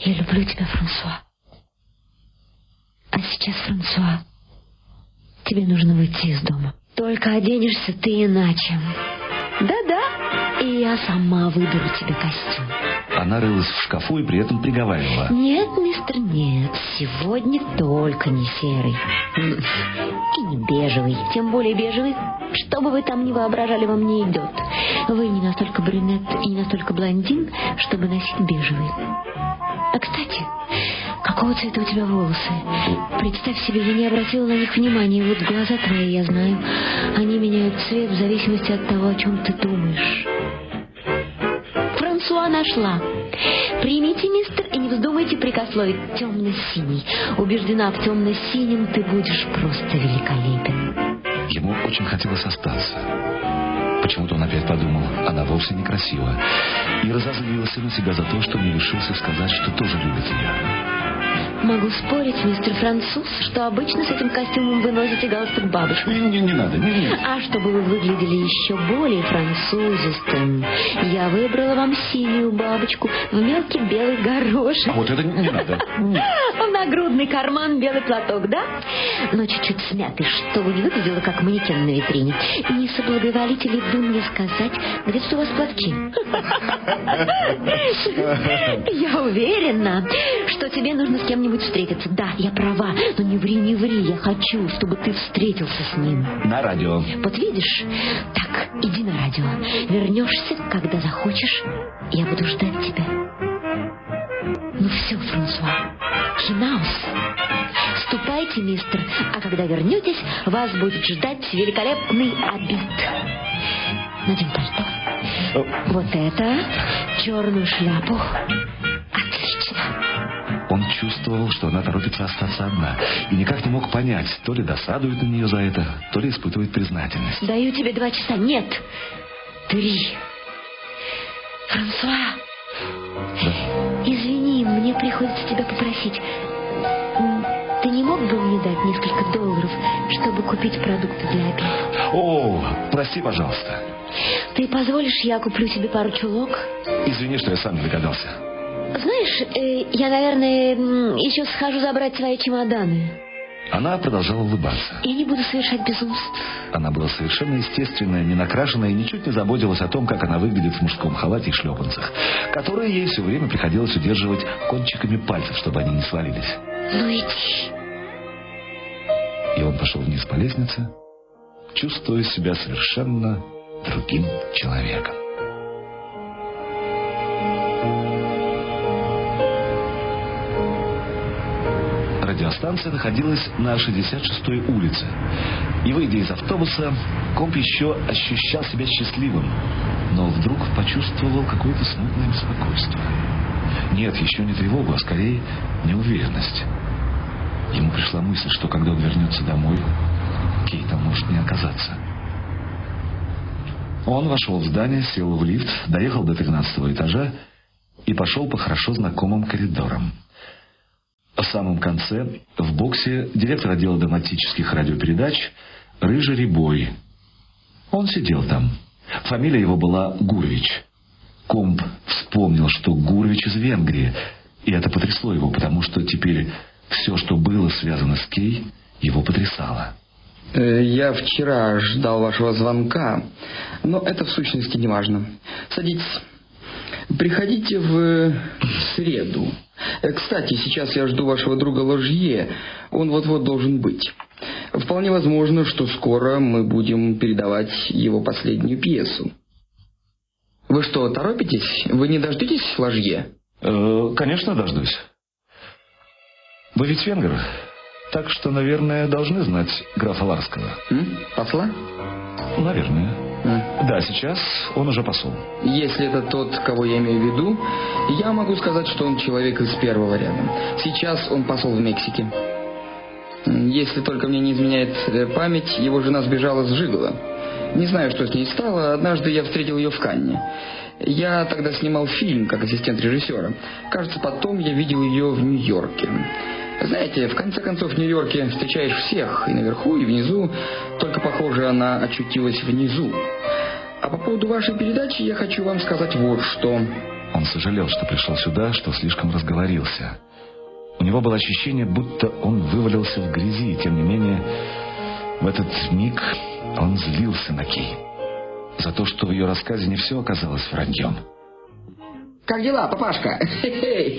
Я люблю тебя, Франсуа. А сейчас, Франсуа, тебе нужно выйти из дома. Только оденешься ты иначе. Да-да, и я сама выберу тебе костюм. Она рылась в шкафу и при этом приговаривала. Нет, мистер, нет. Сегодня только не серый. И не бежевый. Тем более бежевый, что бы вы там ни воображали, вам не идет. Вы не настолько брюнет и не настолько блондин, чтобы носить бежевый. А, кстати, какого цвета у тебя волосы? Представь себе, я не обратила на них внимания. Вот глаза твои, я знаю, они меняют цвет в зависимости от того, о чем ты думаешь. Франсуа нашла. Примите, мистер, и не вздумайте прикословить темно-синий. Убеждена, в темно-синем ты будешь просто великолепен. Ему очень хотелось остаться. Почему-то он опять подумал, она вовсе некрасива. И разозлился на себя за то, что не решился сказать, что тоже любит ее. Могу спорить, мистер француз, что обычно с этим костюмом вы носите галстук бабушку. Не, не, не надо, не, не. А чтобы вы выглядели еще более французистым, я выбрала вам синюю бабочку в мелкий белый горошек. А вот это не надо. В нагрудный карман белый платок, да? Но чуть-чуть смятый, чтобы не выглядело как манекен на витрине. Не соблаговолите ли вы мне сказать, где у вас платки? Я уверена, что тебе нужно с кем-нибудь встретиться. Да, я права, но не ври, не ври. Я хочу, чтобы ты встретился с ним. На радио. Вот видишь? Так, иди на радио. Вернешься, когда захочешь. Я буду ждать тебя. Ну все, Франсуа. Хинаус. Ступайте, мистер, а когда вернетесь, вас будет ждать великолепный обед. Надень пальто. Вот это, черную шляпу. Отлично. Он чувствовал, что она торопится остаться одна. И никак не мог понять, то ли досадует на нее за это, то ли испытывает признательность. Даю тебе два часа. Нет, три. Франсуа, извини, мне приходится тебя попросить. Ты не мог бы мне дать несколько долларов, чтобы купить продукты для обеда? О, прости, пожалуйста. Ты позволишь, я куплю тебе пару чулок? Извини, что я сам не догадался. Знаешь, э, я, наверное, еще схожу забрать свои чемоданы. Она продолжала улыбаться. Я не буду совершать безумств. Она была совершенно естественная, не накрашенная и ничуть не заботилась о том, как она выглядит в мужском халате и шлепанцах, которые ей все время приходилось удерживать кончиками пальцев, чтобы они не свалились. Ну иди. И он пошел вниз по лестнице, чувствуя себя совершенно другим человеком. Радиостанция находилась на 66-й улице. И, выйдя из автобуса, Комп еще ощущал себя счастливым, но вдруг почувствовал какое-то смутное беспокойство. Нет, еще не тревогу, а скорее неуверенность. Ему пришла мысль, что когда он вернется домой, Кейта может не оказаться. Он вошел в здание, сел в лифт, доехал до 13 этажа и пошел по хорошо знакомым коридорам. В самом конце, в боксе, директор отдела драматических радиопередач Рыжий Рябой. Он сидел там. Фамилия его была Гурович. Комп вспомнил, что Гурович из Венгрии, и это потрясло его, потому что теперь все, что было связано с Кей, его потрясало. Э, Я вчера ждал вашего звонка, но это в сущности не важно. Садитесь. Приходите в среду. Э, Кстати, сейчас я жду вашего друга Ложье. Он вот-вот должен быть. Вполне возможно, что скоро мы будем передавать его последнюю пьесу. Вы что, торопитесь? Вы не дождетесь Ложье? Э, конечно, дождусь. Вы ведь венгр, так что, наверное, должны знать графа Ларского. М? Посла? Наверное. М. Да, сейчас он уже посол. Если это тот, кого я имею в виду, я могу сказать, что он человек из первого ряда. Сейчас он посол в Мексике. Если только мне не изменяет э, память, его жена сбежала с Жигала. Не знаю, что с ней стало, однажды я встретил ее в Канне. Я тогда снимал фильм как ассистент режиссера. Кажется, потом я видел ее в Нью-Йорке. Знаете, в конце концов в Нью-Йорке встречаешь всех, и наверху, и внизу, только, похоже, она очутилась внизу. А по поводу вашей передачи я хочу вам сказать вот что. Он сожалел, что пришел сюда, что слишком разговорился. У него было ощущение, будто он вывалился в грязи, и тем не менее в этот миг он злился на Кей. за то, что в ее рассказе не все оказалось враньем. Как дела, папашка?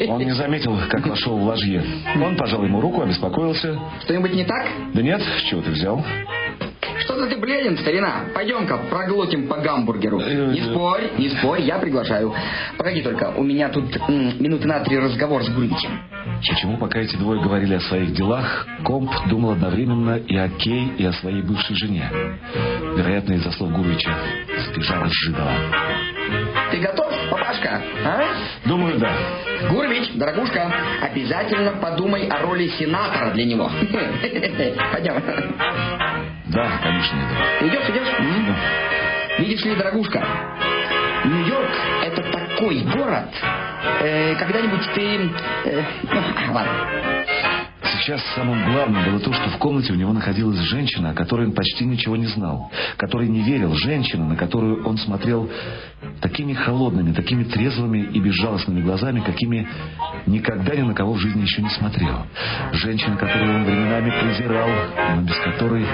Он не заметил, как вошел в ложье. Он пожал ему руку, обеспокоился. Что-нибудь не так? Да нет, с чего ты взял? Что-то ты бледен, старина. Пойдем-ка проглотим по гамбургеру. Не спорь, не спорь, я приглашаю. Погоди только, у меня тут м, минуты на три разговор с Гурвичем. Почему, пока эти двое говорили о своих делах, Комп думал одновременно и о Кей, и о своей бывшей жене. Вероятно, из-за слов Гурвича сбежала с Жидова. Ты готов, папашка? А? Думаю, да. Гурвич, дорогушка, обязательно подумай о роли сенатора для него. Пойдем. Да, конечно, иду. Идешь, идешь? М? Видишь ли, дорогушка, Нью-Йорк это такой город. Э, когда-нибудь ты... э, ну, ладно. Сейчас самым главным было то, что в комнате у него находилась женщина, о которой он почти ничего не знал, которой не верил, женщина, на которую он смотрел такими холодными, такими трезвыми и безжалостными глазами, какими никогда ни на кого в жизни еще не смотрел. Женщина, которую он временами презирал, но без которой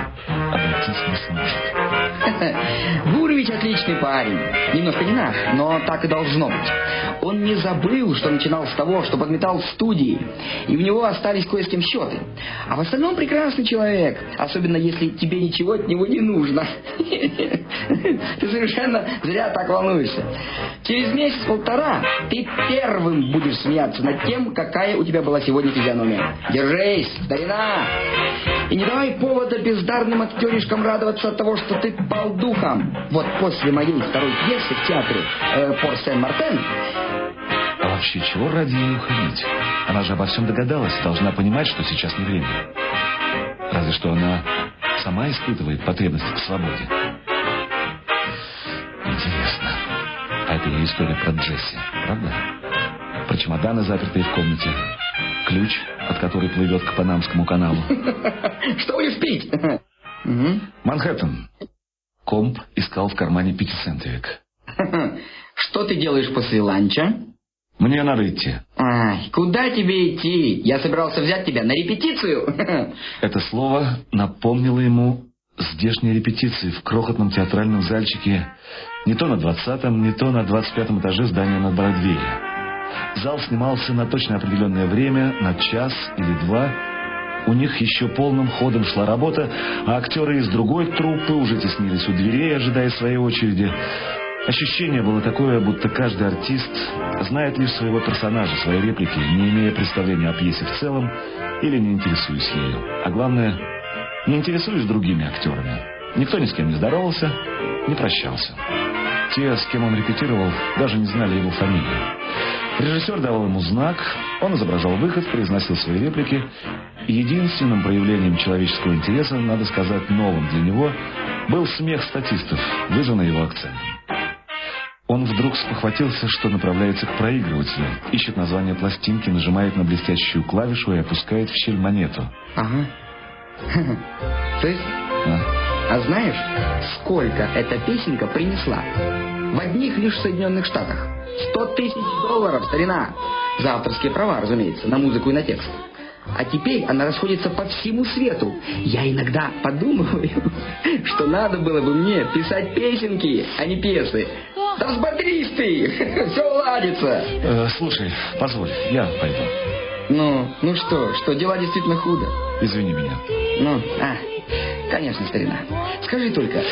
обойтись не сможет. Гурович отличный парень. Немножко не наш, но так и должно быть. Он не забыл, что начинал с того, что подметал студии, и у него остались кое с кем счеты. А в остальном прекрасный человек, особенно если тебе ничего от него не нужно. Ты совершенно зря так волнуешься. Через месяц-полтора ты первым будешь смеяться над тем, какая у тебя была сегодня физиономия. Держись, старина! И не давай повода бездарным актеришкам радоваться от того, что ты пал духом. Вот после моей второй пьесы в театре э, «Пор Сен-Мартен» вообще, чего ради ей уходить? Она же обо всем догадалась, должна понимать, что сейчас не время. Разве что она сама испытывает потребность в свободе. Интересно. А это ее история про Джесси, правда? Про чемоданы, запертые в комнате. Ключ, от которой плывет к Панамскому каналу. Что пить? Мгм. Манхэттен. Комп искал в кармане пятицентовик. Что ты делаешь после ланча? Мне надо идти. Ай, куда тебе идти? Я собирался взять тебя на репетицию. Это слово напомнило ему здешние репетиции в крохотном театральном зальчике не то на двадцатом, не то на двадцать пятом этаже здания на Бродвее. Зал снимался на точно определенное время, на час или два. У них еще полным ходом шла работа, а актеры из другой труппы уже теснились у дверей, ожидая своей очереди. Ощущение было такое, будто каждый артист знает лишь своего персонажа, свои реплики, не имея представления о пьесе в целом или не интересуясь ею. А главное, не интересуясь другими актерами. Никто ни с кем не здоровался, не прощался. Те, с кем он репетировал, даже не знали его фамилию. Режиссер давал ему знак, он изображал выход, произносил свои реплики. Единственным проявлением человеческого интереса, надо сказать, новым для него, был смех статистов, вызванный его акцентом. Он вдруг спохватился, что направляется к проигрывателю, ищет название пластинки, нажимает на блестящую клавишу и опускает в щель монету. Ага. Ты? А? А знаешь, сколько эта песенка принесла? В одних лишь Соединенных Штатах. Сто тысяч долларов, старина. За авторские права, разумеется, на музыку и на текст. А теперь она расходится по всему свету. Я иногда подумываю, что надо было бы мне писать песенки, а не пьесы. Да взбодрись ты, все уладится. Э, слушай, позволь, я пойду. Ну, ну что, что, дела действительно худо. Извини меня. Ну, а, конечно, старина. Скажи только,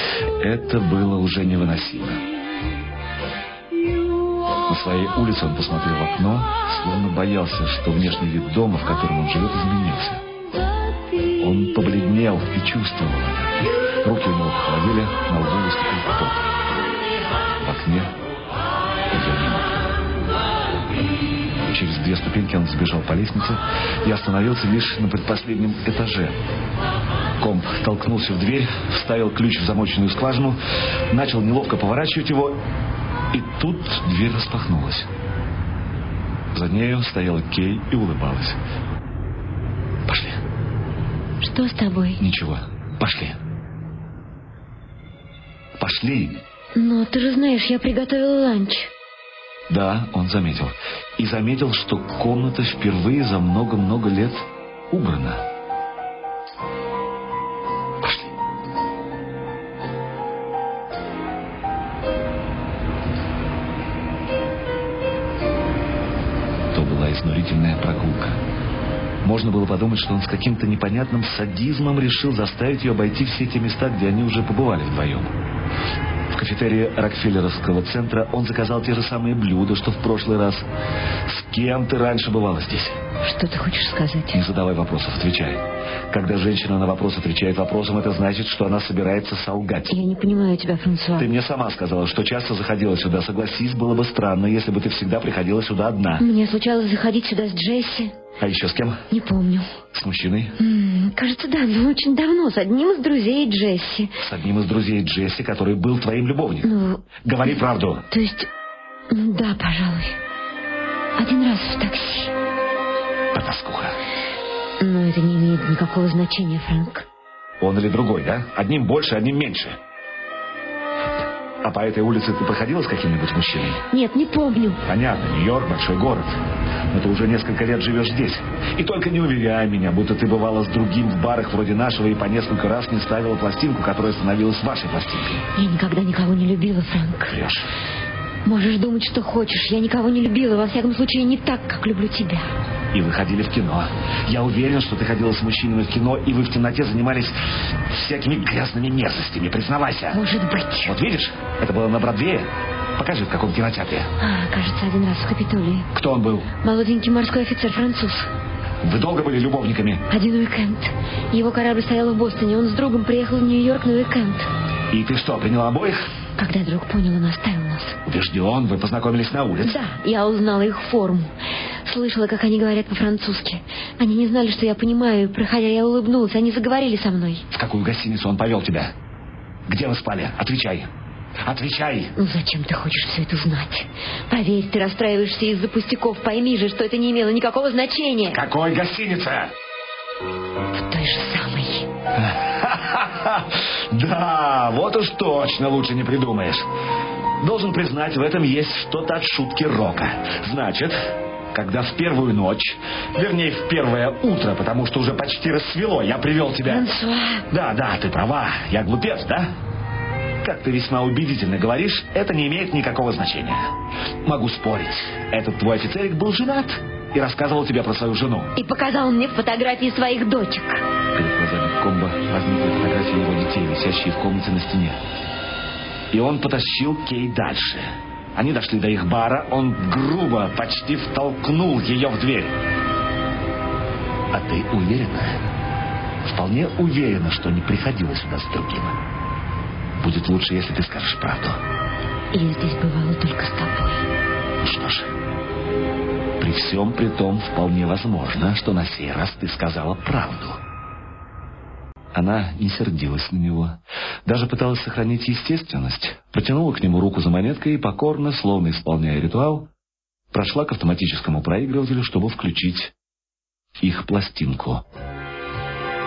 Это было уже невыносимо. На своей улице он посмотрел в окно, словно боялся, что внешний вид дома, в котором он живет, изменился. Он побледнел и чувствовал это. Руки у него похолодели, на лбу выступил пот. В окне было. Через две ступеньки он сбежал по лестнице и остановился лишь на предпоследнем этаже. Комп толкнулся в дверь, вставил ключ в замоченную скважину, начал неловко поворачивать его, и тут дверь распахнулась. За нею стояла Кей и улыбалась. Пошли. Что с тобой? Ничего. Пошли. Пошли. Но ты же знаешь, я приготовила ланч. Да, он заметил. И заметил, что комната впервые за много-много лет убрана. Можно было подумать, что он с каким-то непонятным садизмом решил заставить ее обойти все те места, где они уже побывали вдвоем. В кафетерии Рокфеллеровского центра он заказал те же самые блюда, что в прошлый раз. С кем ты раньше бывала здесь? Что ты хочешь сказать? Не задавай вопросов, отвечай. Когда женщина на вопрос отвечает вопросом, это значит, что она собирается солгать. Я не понимаю тебя, Франсуа. Ты мне сама сказала, что часто заходила сюда. Согласись, было бы странно, если бы ты всегда приходила сюда одна. Мне случалось заходить сюда с Джесси. А еще с кем? Не помню. С мужчиной? М, кажется, да, но очень давно, с одним из друзей Джесси. С одним из друзей Джесси, который был твоим любовником. Ну, Говори правду. то есть, м, да, пожалуй. Один раз в такси. Потаскуха. Но это не имеет никакого значения, Фрэнк. Он или другой, да? Одним больше, одним меньше. А по этой улице ты проходила с каким-нибудь мужчиной? Нет, не помню. Понятно, Нью-Йорк – большой город. Но ты уже несколько лет живешь здесь. И только не уверяй меня, будто ты бывала с другим в барах вроде нашего и по несколько раз не ставила пластинку, которая становилась вашей пластинкой. Я никогда никого не любила, Фрэнк. Врешь. Можешь думать, что хочешь. Я никого не любила, во всяком случае, не так, как люблю тебя. И вы ходили в кино. Я уверен, что ты ходила с мужчинами в кино, и вы в темноте занимались всякими грязными мерзостями. Признавайся. Может быть. Вот видишь, это было на Бродвее. Покажи, в каком кинотеатре. А, кажется, один раз в Капитолии. Кто он был? Молоденький морской офицер француз. Вы долго были любовниками? Один уикенд. Его корабль стоял в Бостоне. Он с другом приехал в Нью-Йорк на уикенд. И ты что, приняла обоих? Когда друг понял, он оставил нас. Убежден, вы познакомились на улице. Да, я узнала их форму. Слышала, как они говорят по-французски. Они не знали, что я понимаю, и, проходя, я улыбнулась. Они заговорили со мной. В какую гостиницу он повел тебя? Где вы спали? Отвечай. Отвечай. Ну зачем ты хочешь все это знать? Поверь, ты расстраиваешься из-за пустяков. Пойми же, что это не имело никакого значения. Какой гостинице? В той же самой. Да, вот уж точно лучше не придумаешь. Должен признать, в этом есть что-то от шутки Рока. Значит, когда в первую ночь, вернее, в первое утро, потому что уже почти рассвело, я привел тебя... Франсуа, Да, да, ты права. Я глупец, да? Как ты весьма убедительно говоришь, это не имеет никакого значения. Могу спорить. Этот твой офицерик был женат и рассказывал тебе про свою жену. и показал мне фотографии своих дочек. Перед глазами Комбо возникли фотографии его детей, висящие в комнате на стене. И он потащил Кей дальше. Они дошли до их бара, он грубо, почти втолкнул ее в дверь. А ты уверена? Вполне уверена, что не приходила сюда с другим. Будет лучше, если ты скажешь правду. Я здесь бывала только с тобой. Ну Что ж, при всем при том вполне возможно, что на сей раз ты сказала правду. Она не сердилась на него, даже пыталась сохранить естественность, протянула к нему руку за монеткой и покорно, словно исполняя ритуал, прошла к автоматическому проигрывателю, чтобы включить их пластинку.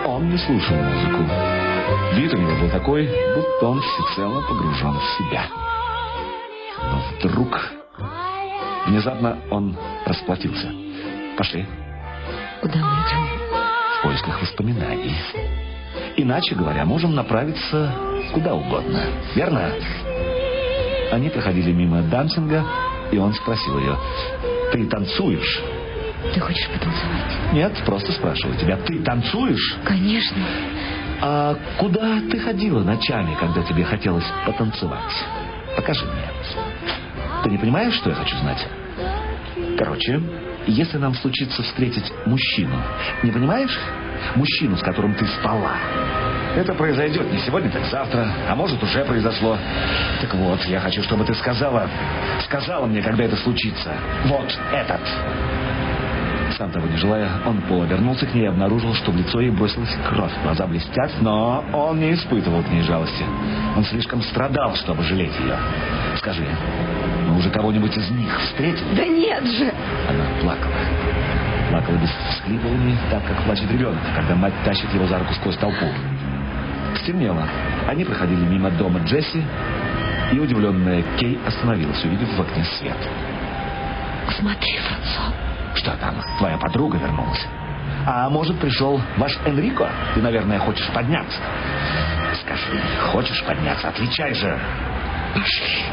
Он не слушал музыку. Вид у него был такой, будто он всецело погружен в себя. Но вдруг Внезапно он расплатился. Пошли. Куда мы идем? В поисках воспоминаний. Иначе говоря, можем направиться куда угодно. Верно? Они проходили мимо дансинга, и он спросил ее, «Ты танцуешь?» Ты хочешь потанцевать? «Нет, просто спрашиваю тебя, ты танцуешь?» Конечно. «А куда ты ходила ночами, когда тебе хотелось потанцевать? Покажи мне». Ты не понимаешь, что я хочу знать? Короче, если нам случится встретить мужчину, не понимаешь? Мужчину, с которым ты спала. Это произойдет не сегодня, так завтра, а может уже произошло. Так вот, я хочу, чтобы ты сказала, сказала мне, когда это случится. Вот этот. Сам того не желая, он полуобернулся к ней и обнаружил, что в лицо ей бросилась кровь. Глаза блестят, но он не испытывал к ней жалости. Он слишком страдал, чтобы жалеть ее. Скажи, мы уже кого-нибудь из них встретили? Да нет же! Она плакала. Плакала без всхлипываний, так как плачет ребенок, когда мать тащит его за руку сквозь толпу. Стемнело. Они проходили мимо дома Джесси, и удивленная Кей остановилась, увидев в окне свет. Смотри, Франсуа. Что там, твоя подруга вернулась? А может, пришел ваш Энрико? Ты, наверное, хочешь подняться. Скажи, хочешь подняться? Отвечай же. Пошли.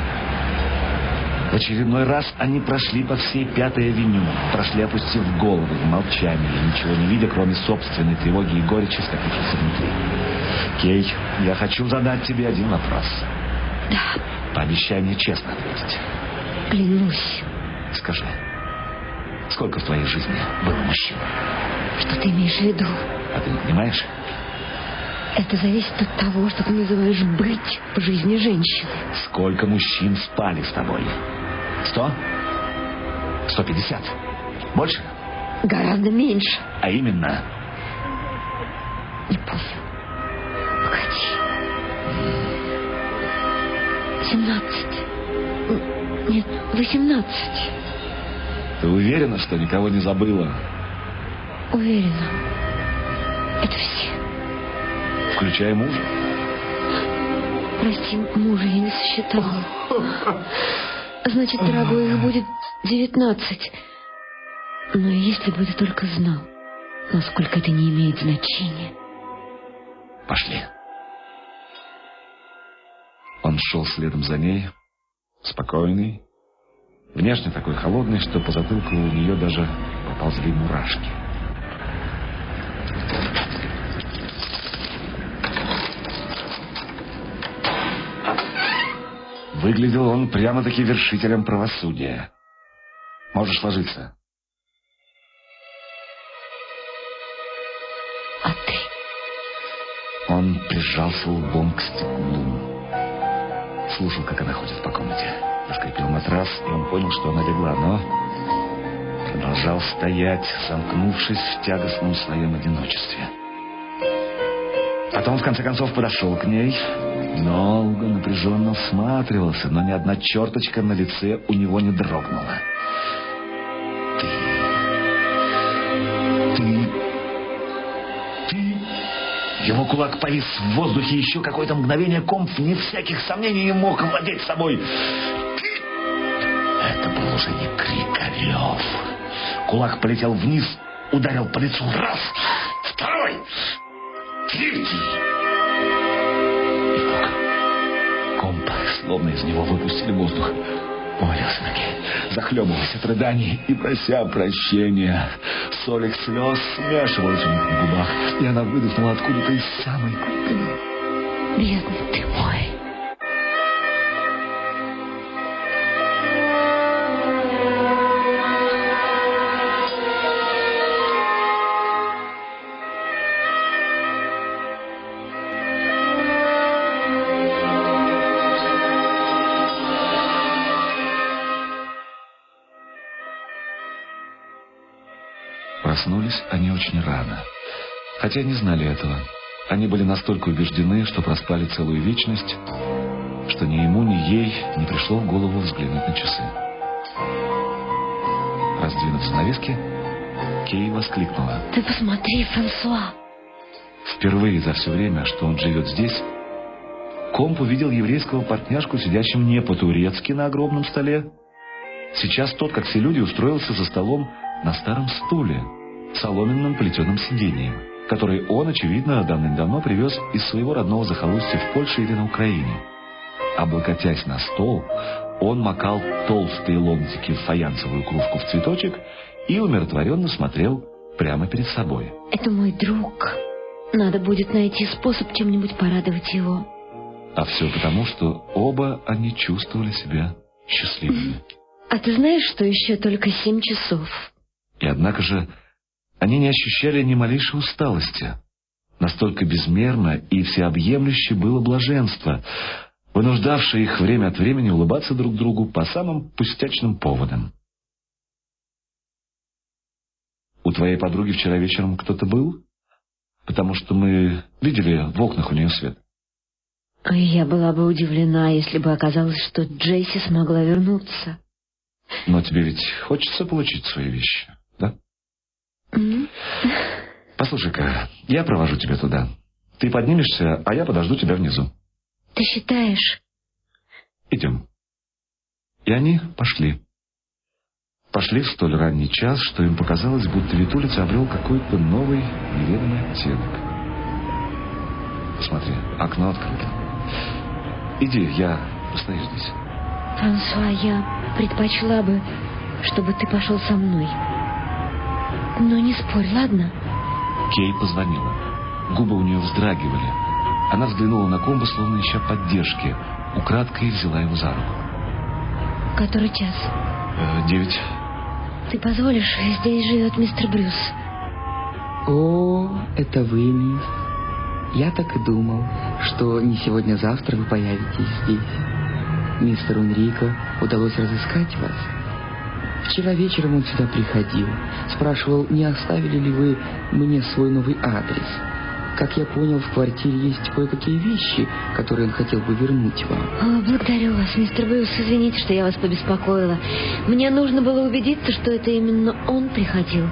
В очередной раз они прошли по всей Пятой авеню, прошли опустив головы в молчании, ничего не видя, кроме собственной тревоги и горечи, скопившейся внутри. Кей, я хочу задать тебе один вопрос. Да, Пообещай мне честно ответить. клянусь. Скажи, сколько в твоей жизни было мужчин? Что ты имеешь в виду? А ты не понимаешь? Это зависит от того, что ты называешь быть в жизни женщины. Сколько мужчин спали с тобой? Сто? Сто пятьдесят? Больше? Гораздо меньше. А именно, Не помню. Погоди. Семнадцать. Нет, восемнадцать. Ты уверена, что никого не забыла? Уверена. Это все. Включая мужа? Прости, мужа я не сосчитала. Значит, дорогой, их будет девятнадцать. Но если бы ты только знал, насколько это не имеет значения. Пошли. Он шел следом за ней, спокойный, внешне такой холодный, что по затылку у нее даже поползли мурашки. Выглядел он прямо-таки вершителем правосудия. Можешь ложиться. А ты? Он прижался лбом к стеклу. Слушал, как она ходит по комнате. Заскрипел матрас, и он понял, что она легла, но продолжал стоять, замкнувшись в тягостном своем одиночестве. Потом, в конце концов, подошел к ней, долго напряженно всматривался, но ни одна черточка на лице у него не дрогнула. Ты... Ты... Ты... Его кулак повис в воздухе еще какое-то мгновение комп, вне всяких сомнений, не мог владеть собой. Кулак полетел вниз, ударил по лицу. Раз, второй, третий. И комп, словно из него выпустили воздух, повалился на ней, захлебываясь от рыданий и прося прощения. Соль их слез смешивалась у них на губах, и она выдохнула откуда-то из самой глубины. Бедный Хотя не знали этого. Они были настолько убеждены, что проспали целую вечность, что ни ему, ни ей не пришло в голову взглянуть на часы. Раздвинув занавески, Кей воскликнула. Ты посмотри, Франсуа. Впервые за все время, что он живет здесь, Комп увидел еврейского партняшку, сидящим не по-турецки на огромном столе. Сейчас тот, как все люди, устроился за столом на старом стуле, соломенным плетеным сиденьем, который он, очевидно, давным-давно привез из своего родного захолустья в Польше или на Украине. Облокотясь на стол, он макал толстые ломтики в фаянсовую кружку в цветочек и умиротворенно смотрел прямо перед собой. Это мой друг. Надо будет найти способ чем-нибудь порадовать его. А все потому, что оба они чувствовали себя счастливыми. А ты знаешь, что еще только семь часов? И однако же они не ощущали ни малейшей усталости. Настолько безмерно и всеобъемлюще было блаженство, вынуждавшее их время от времени улыбаться друг другу по самым пустячным поводам. «У твоей подруги вчера вечером кто-то был? Потому что мы видели в окнах у нее свет». Я была бы удивлена, если бы оказалось, что Джейси смогла вернуться. Но тебе ведь хочется получить свои вещи, М? Послушай-ка, я провожу тебя туда. Ты поднимешься, а я подожду тебя внизу. Ты считаешь? Идем. И они пошли. Пошли в столь ранний час, что им показалось, будто вид улицы обрел какой-то новый, неведомый оттенок. Посмотри, окно открыто. Иди, я постою здесь. Франсуа, я... предпочла бы, чтобы ты пошел со мной. Но не спорь, ладно? Кей позвонила. Губы у нее вздрагивали. Она взглянула на комбо, словно ища поддержки. Украдкой взяла его за руку. Который час? Э, девять. Ты позволишь? Здесь живет мистер Брюс. О, это вы, мисс. Я так и думал, что не сегодня-завтра вы появитесь здесь. Мистеру Энрико удалось разыскать вас. Вчера вечером он сюда приходил. Спрашивал, не оставили ли вы мне свой новый адрес. Как я понял, в квартире есть кое-какие вещи, которые он хотел бы вернуть вам. О, благодарю вас, мистер Брюс. Извините, что я вас побеспокоила. Мне нужно было убедиться, что это именно он приходил.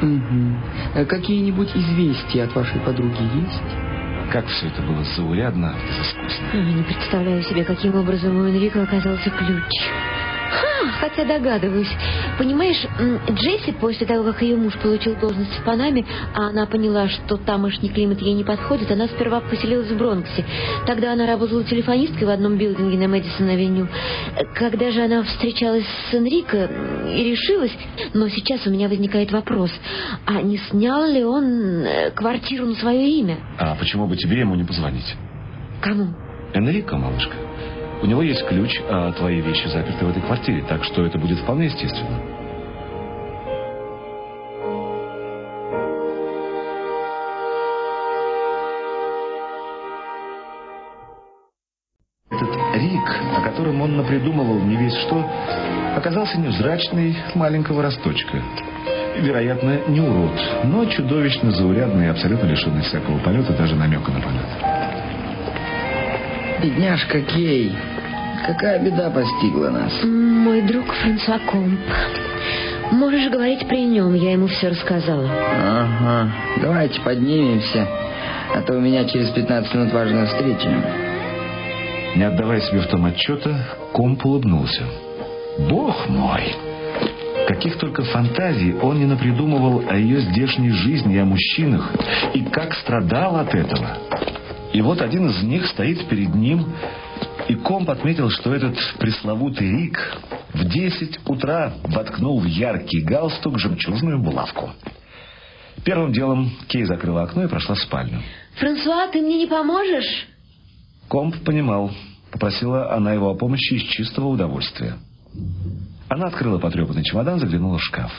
Угу. А Какие-нибудь известия от вашей подруги есть? Как все это было заурядно, безыскусно. Я не представляю себе, каким образом у Энрико оказался ключ. Ха, хотя догадываюсь. Понимаешь, Джесси после того, как ее муж получил должность в Панаме, а она поняла, что тамошний климат ей не подходит, она сперва поселилась в Бронксе. Тогда она работала телефонисткой в одном билдинге на Мэдисон-авеню. Когда же она встречалась с Энрико и решилась, но сейчас у меня возникает вопрос, а не снял ли он э, квартиру на свое имя? А почему бы тебе ему не позвонить? Кому? Энрико, малышка. У него есть ключ, а твои вещи заперты в этой квартире, так что это будет вполне естественно. Этот Рик, о котором он напридумывал не весь что, оказался невзрачный маленького росточка. Вероятно, не урод, но чудовищно заурядный и абсолютно лишенный всякого полета, даже намека на полет. Бедняжка Кей, какая беда постигла нас? Мой друг Франсуа Комп. Можешь говорить при нем, я ему все рассказала. Ага, давайте поднимемся, а то у меня через 15 минут важная встреча. Не отдавая себе в том отчета, Комп улыбнулся. Бог мой! Каких только фантазий он не напридумывал о ее здешней жизни и о мужчинах, и как страдал от этого. И вот один из них стоит перед ним, и Комп отметил, что этот пресловутый Рик в 10 утра воткнул в яркий галстук жемчужную булавку. Первым делом Кей закрыла окно и прошла в спальню. Франсуа, ты мне не поможешь? Комп понимал. Попросила она его о помощи из чистого удовольствия. Она открыла потрепанный чемодан, заглянула в шкаф.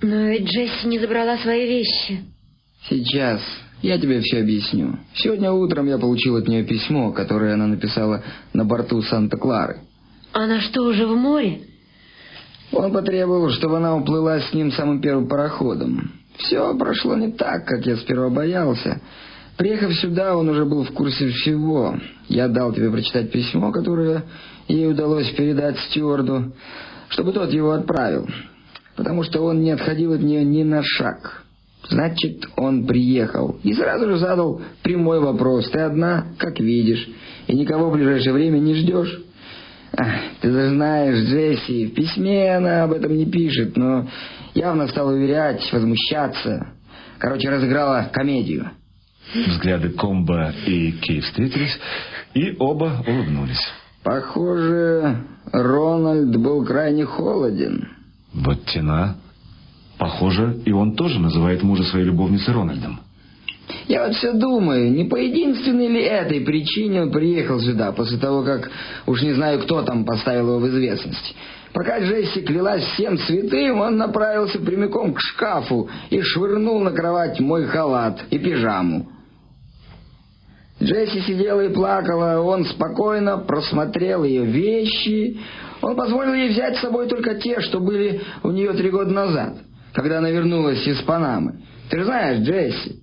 Но ведь Джесси не забрала свои вещи. Сейчас я тебе все объясню. Сегодня утром я получил от нее письмо, которое она написала на борту Санта-Клары. Она что, уже в море? Он потребовал, чтобы она уплыла с ним самым первым пароходом. Все прошло не так, как я сперва боялся. Приехав сюда, он уже был в курсе всего. Я дал тебе прочитать письмо, которое ей удалось передать стюарду, чтобы тот его отправил. Потому что он не отходил от нее ни на шаг. Значит, он приехал и сразу же задал прямой вопрос. Ты одна, как видишь, и никого в ближайшее время не ждешь? Ах, ты же знаешь, Джесси, в письме она об этом не пишет, но явно стала уверять, возмущаться. Короче, разыграла комедию. Взгляды Комба и Кей встретились, и оба улыбнулись. Похоже, Рональд был крайне холоден. Вот тена. Похоже, и он тоже называет мужа своей любовницей Рональдом. Я вот все думаю, не по единственной ли этой причине он приехал сюда, после того, как уж не знаю, кто там поставил его в известность. Пока Джесси клялась всем святым, он направился прямиком к шкафу и швырнул на кровать мой халат и пижаму. Джесси сидела и плакала, он спокойно просмотрел ее вещи. Он позволил ей взять с собой только те, что были у нее три года назад, когда она вернулась из Панамы. Ты же знаешь, Джесси,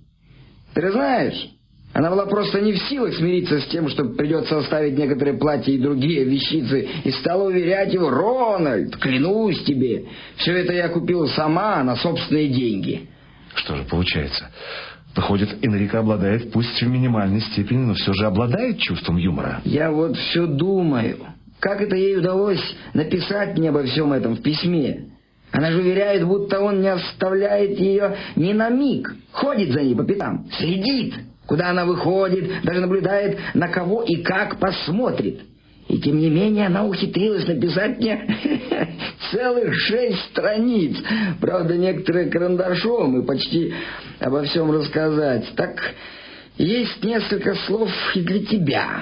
ты же знаешь, она была просто не в силах смириться с тем, что придется оставить некоторые платья и другие вещицы, и стала уверять его, «Рональд, клянусь тебе, все это я купила сама на собственные деньги». Что же получается? Выходит, Энрико обладает, пусть в минимальной степени, но все же обладает чувством юмора. Я вот все думаю, как это ей удалось написать мне обо всем этом в письме. Она же уверяет, будто он не оставляет ее ни на миг, ходит за ней по пятам, следит, куда она выходит, даже наблюдает, на кого и как посмотрит. И тем не менее она ухитрилась написать мне целых шесть страниц. Правда, некоторые карандашом и почти обо всем рассказать. Так есть несколько слов и для тебя.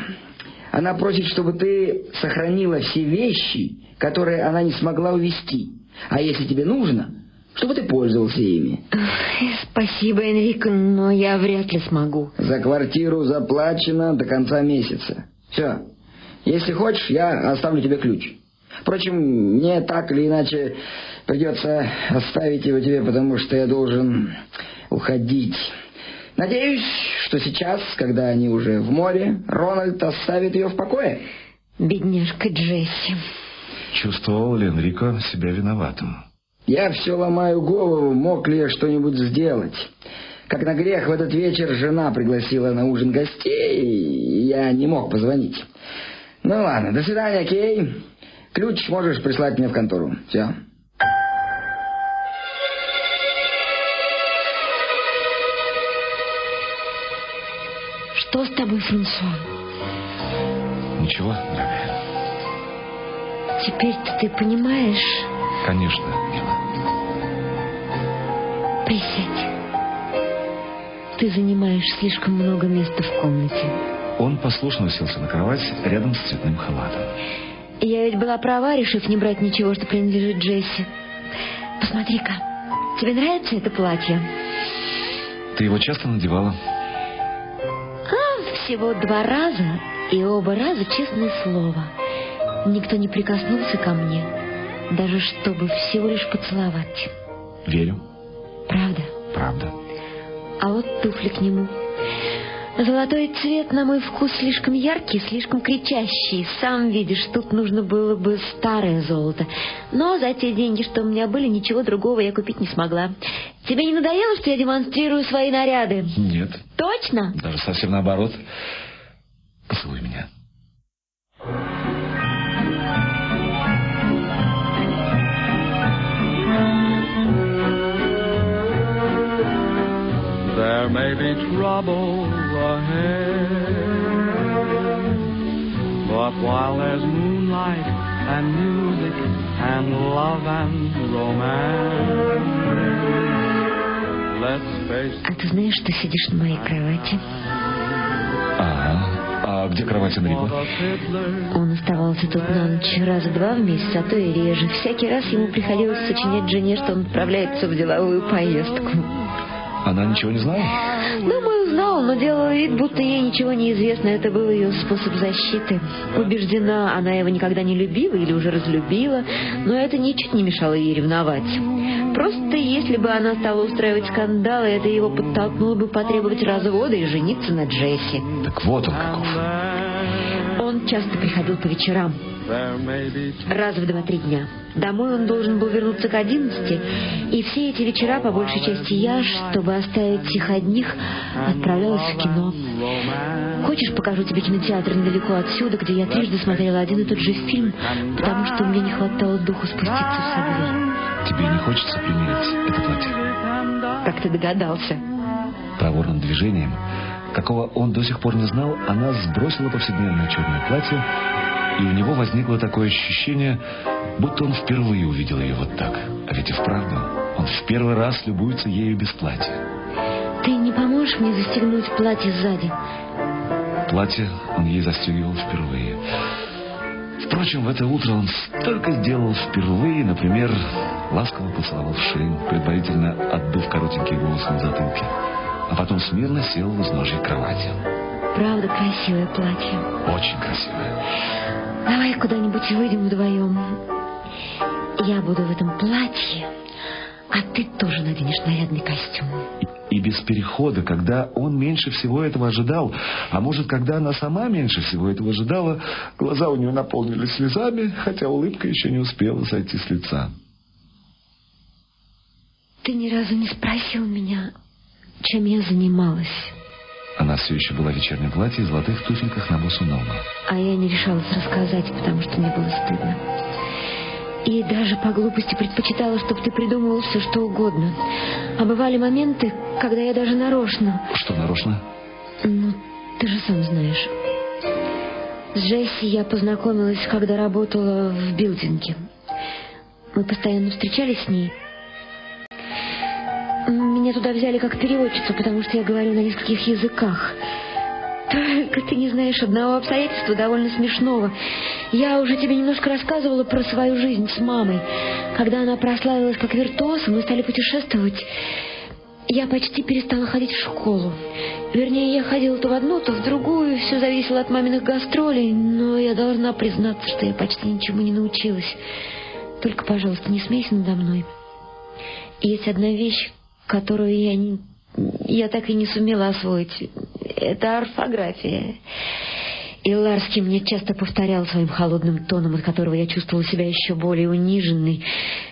Она просит, чтобы ты сохранила все вещи, которые она не смогла увезти. А если тебе нужно, чтобы ты пользовался ими. Спасибо, Энрико, но я вряд ли смогу. За квартиру заплачено до конца месяца. Все. Если хочешь, я оставлю тебе ключ. Впрочем, мне так или иначе придется оставить его тебе, потому что я должен уходить. Надеюсь, что сейчас, когда они уже в море, Рональд оставит ее в покое. Бедняжка Джесси. Чувствовал ли Энрико себя виноватым? Я все ломаю голову, мог ли я что-нибудь сделать. Как на грех в этот вечер жена пригласила на ужин гостей, и я не мог позвонить. Ну ладно, до свидания, Кей. Ключ можешь прислать мне в контору. Все. Что с тобой, Франсуа? Ничего, дорогая. Теперь-то ты понимаешь? Конечно, мило. Присядь. Ты занимаешь слишком много места в комнате. Он послушно уселся на кровать рядом с цветным халатом. Я ведь была права, решив не брать ничего, что принадлежит Джесси. Посмотри-ка, тебе нравится это платье? Ты его часто надевала? А, всего два раза, и оба раза, честное слово, никто не прикоснулся ко мне, даже чтобы всего лишь поцеловать. Верю. Правда? Правда. А вот туфли к нему. Золотой цвет, на мой вкус, слишком яркий, слишком кричащий. Сам видишь, тут нужно было бы старое золото. Но за те деньги, что у меня были, ничего другого я купить не смогла. Тебе не надоело, что я демонстрирую свои наряды? Нет. Точно? Даже совсем наоборот. Поцелуй меня. There may be trouble ahead, but while there's moonlight and music and love and romance, let's face А ты знаешь, что сидишь на моей кровати? Ага. А где кровать Энрико? Он оставался тут на ночь раза два в месяц, а то и реже. Всякий раз ему приходилось сочинять жене, что он отправляется в деловую поездку. Она ничего не знала? Думаю, узнала, но делала вид, будто ей ничего не известно. Это был ее способ защиты. Убеждена, она его никогда не любила или уже разлюбила, но это ничуть не мешало ей ревновать. Просто если бы она стала устраивать скандалы, это его подтолкнуло бы потребовать развода и жениться на Джесси. Так вот он каков. Он часто приходил по вечерам, раз в два-три дня. Домой он должен был вернуться к одиннадцати, и все эти вечера, по большей части я, чтобы оставить их одних, отправлялась в кино. Хочешь, покажу тебе кинотеатр недалеко отсюда, где я трижды смотрела один и тот же фильм, потому что мне не хватало духу спуститься в Садвей. Тебе не хочется примерить это платье? Как ты догадался? Проворным движением, какого он до сих пор не знал, она сбросила повседневное черное платье, и у него возникло такое ощущение, будто он впервые увидел ее вот так. А ведь и вправду, он в первый раз любуется ею без платья. Ты не поможешь мне застегнуть платье сзади? Платье он ей застегивал впервые. Впрочем, в это утро он столько сделал впервые, например, ласково поцеловал в шею, предварительно отдув коротенький волос на затылке, а потом смирно сел в изножье кровати. Правда красивое платье. Очень красивое. Давай куда-нибудь выйдем вдвоем. Я буду в этом платье, а ты тоже наденешь нарядный костюм. И без перехода, когда он меньше всего этого ожидал, а может, когда она сама меньше всего этого ожидала, глаза у нее наполнились слезами, хотя улыбка еще не успела сойти с лица. Ты ни разу не спросил меня, чем я занималась. Она все еще была в вечернем платье и золотых туфельках на босу ногу. А я не решалась рассказать, потому что мне было стыдно. И даже по глупости предпочитала, чтобы ты придумывал все, что угодно. А бывали моменты, когда я даже нарочно... Что нарочно? Ну, ты же сам знаешь. С Джесси я познакомилась, когда работала в билдинге. Мы постоянно встречались с ней. Меня туда взяли как переводчицу, потому что я говорю на нескольких языках. Только ты не знаешь одного обстоятельства довольно смешного. Я уже тебе немножко рассказывала про свою жизнь с мамой. Когда она прославилась как виртуоз, мы стали путешествовать, я почти перестала ходить в школу. Вернее, я ходила то в одну, то в другую, все зависело от маминых гастролей, но я должна признаться, что я почти ничему не научилась. Только, пожалуйста, не смейся надо мной. Есть одна вещь, которую я, я так и не сумела освоить. Это орфография. И Ларский мне часто повторял своим холодным тоном, от которого я чувствовала себя еще более униженной,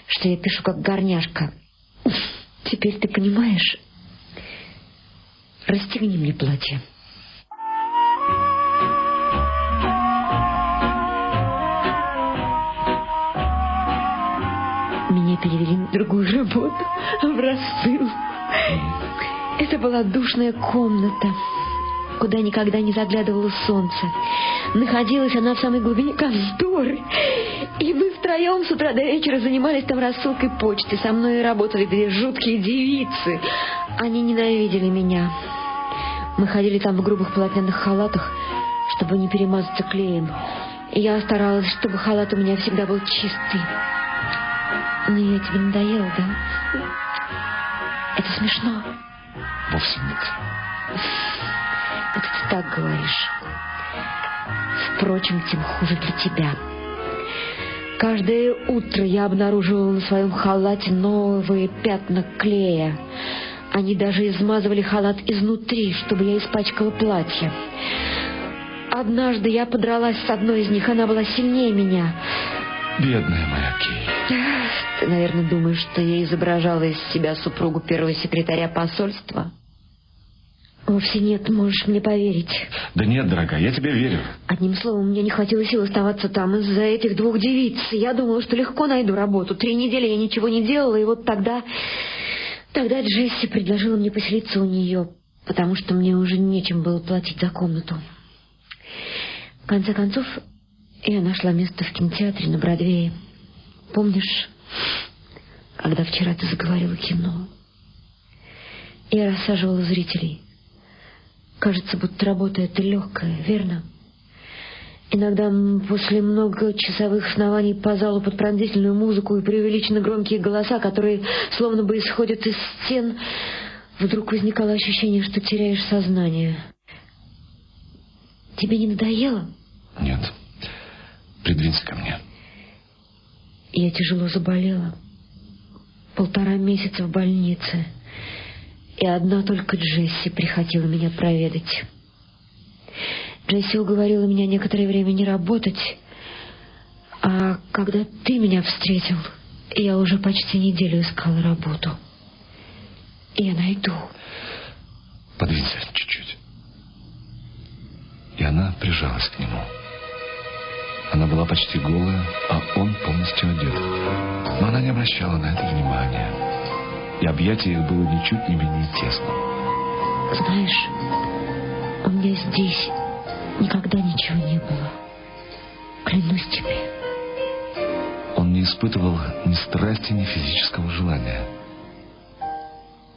что я пишу как горняшка. Теперь ты понимаешь? Расстегни мне платье. Меня перевели на другую работу, в рассыл. Это была душная комната, куда никогда не заглядывало солнце. Находилась она в самой глубине конторы. И мы втроем с утра до вечера занимались там рассылкой почты. Со мной работали две жуткие девицы. Они ненавидели меня. Мы ходили там в грубых полотняных халатах, чтобы не перемазаться клеем. Я старалась, чтобы халат у меня всегда был чистый. Но я тебе надоела, да? Это смешно. Вовсе нет. Это ты так говоришь. Впрочем, тем хуже для тебя. Каждое утро я обнаруживала на своем халате новые пятна клея. Они даже измазывали халат изнутри, чтобы я испачкала платье. Однажды я подралась с одной из них, она была сильнее меня. Бедная моя Кей. Ты, наверное, думаешь, что я изображала из себя супругу первого секретаря посольства? Вовсе нет, можешь мне поверить. Да нет, дорогая, я тебе верю. Одним словом, мне не хватило сил оставаться там из-за этих двух девиц. Я думала, что легко найду работу. Три недели я ничего не делала, и вот тогда... Тогда Джесси предложила мне поселиться у нее, потому что мне уже нечем было платить за комнату. В конце концов, я нашла место в кинотеатре на Бродвее. Помнишь, когда вчера ты заговорила кино? Я рассаживала зрителей. Кажется, будто работа эта легкая, верно? Иногда после многочасовых оснований по залу под пронзительную музыку и преувеличенно громкие голоса, которые словно бы исходят из стен, вдруг возникало ощущение, что теряешь сознание. Тебе не надоело? Нет. Придвинься ко мне. Я тяжело заболела. Полтора месяца в больнице. И одна только Джесси приходила меня проведать. Джесси уговорила меня некоторое время не работать, а когда ты меня встретил, я уже почти неделю искала работу. И я найду. Подвинься чуть-чуть. И она прижалась к нему. Она была почти голая, а он полностью одет. Но она не обращала на это внимания. И объятие их было ничуть не менее тесным. Знаешь, у меня здесь никогда ничего не было. Клянусь тебе. Он не испытывал ни страсти, ни физического желания.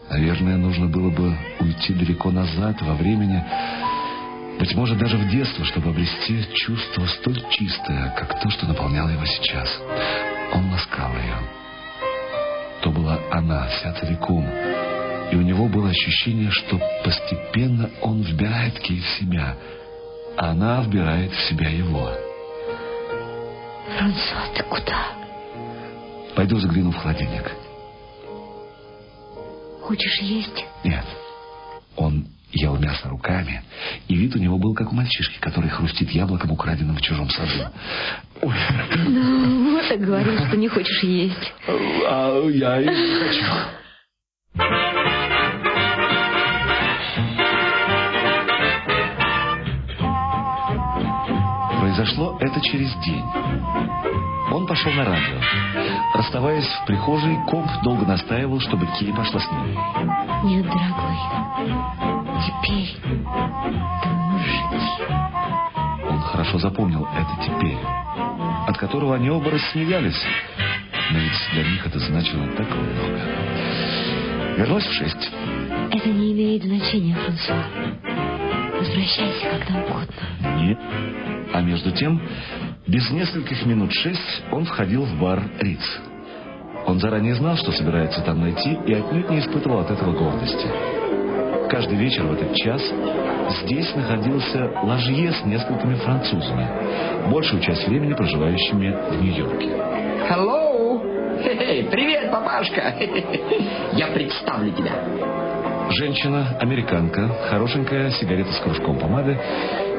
Наверное, нужно было бы уйти далеко назад во времени, быть может, даже в детство, чтобы обрести чувство столь чистое, как то, что наполняло его сейчас. Он ласкал ее. То была она, вся целиком. И у него было ощущение, что постепенно он вбирает Кей в себя, а она вбирает в себя его. Франсуа, ты куда? Пойду загляну в холодильник. Хочешь есть? Нет. Он ел мясо руками, и вид у него был как у мальчишки, который хрустит яблоком, украденным в чужом саду. Ой, Ну, вот и говоришь, что не хочешь есть. а я и не хочу. Произошло это через день. Он пошел на радио. Расставаясь в прихожей, Комп долго настаивал, чтобы Кей пошла с ним. Нет, дорогой, теперь ты. Он он хорошо запомнил это теперь, от которого они оба рассмеялись. Но ведь для них это значило так много. Вернулась в шесть. Это не имеет значения, Франсуа. Возвращайся когда угодно. Нет. А между тем, без нескольких минут шесть он входил в бар Риц. Он заранее знал, что собирается там найти, и отнюдь не испытывал от этого гордости. Каждый вечер в этот час здесь находился ложье с несколькими французами, большую часть времени проживающими в Нью-Йорке. Hello! Хе-хе, Привет, папашка! Я представлю тебя. Женщина, американка, хорошенькая сигарета с кружком помады,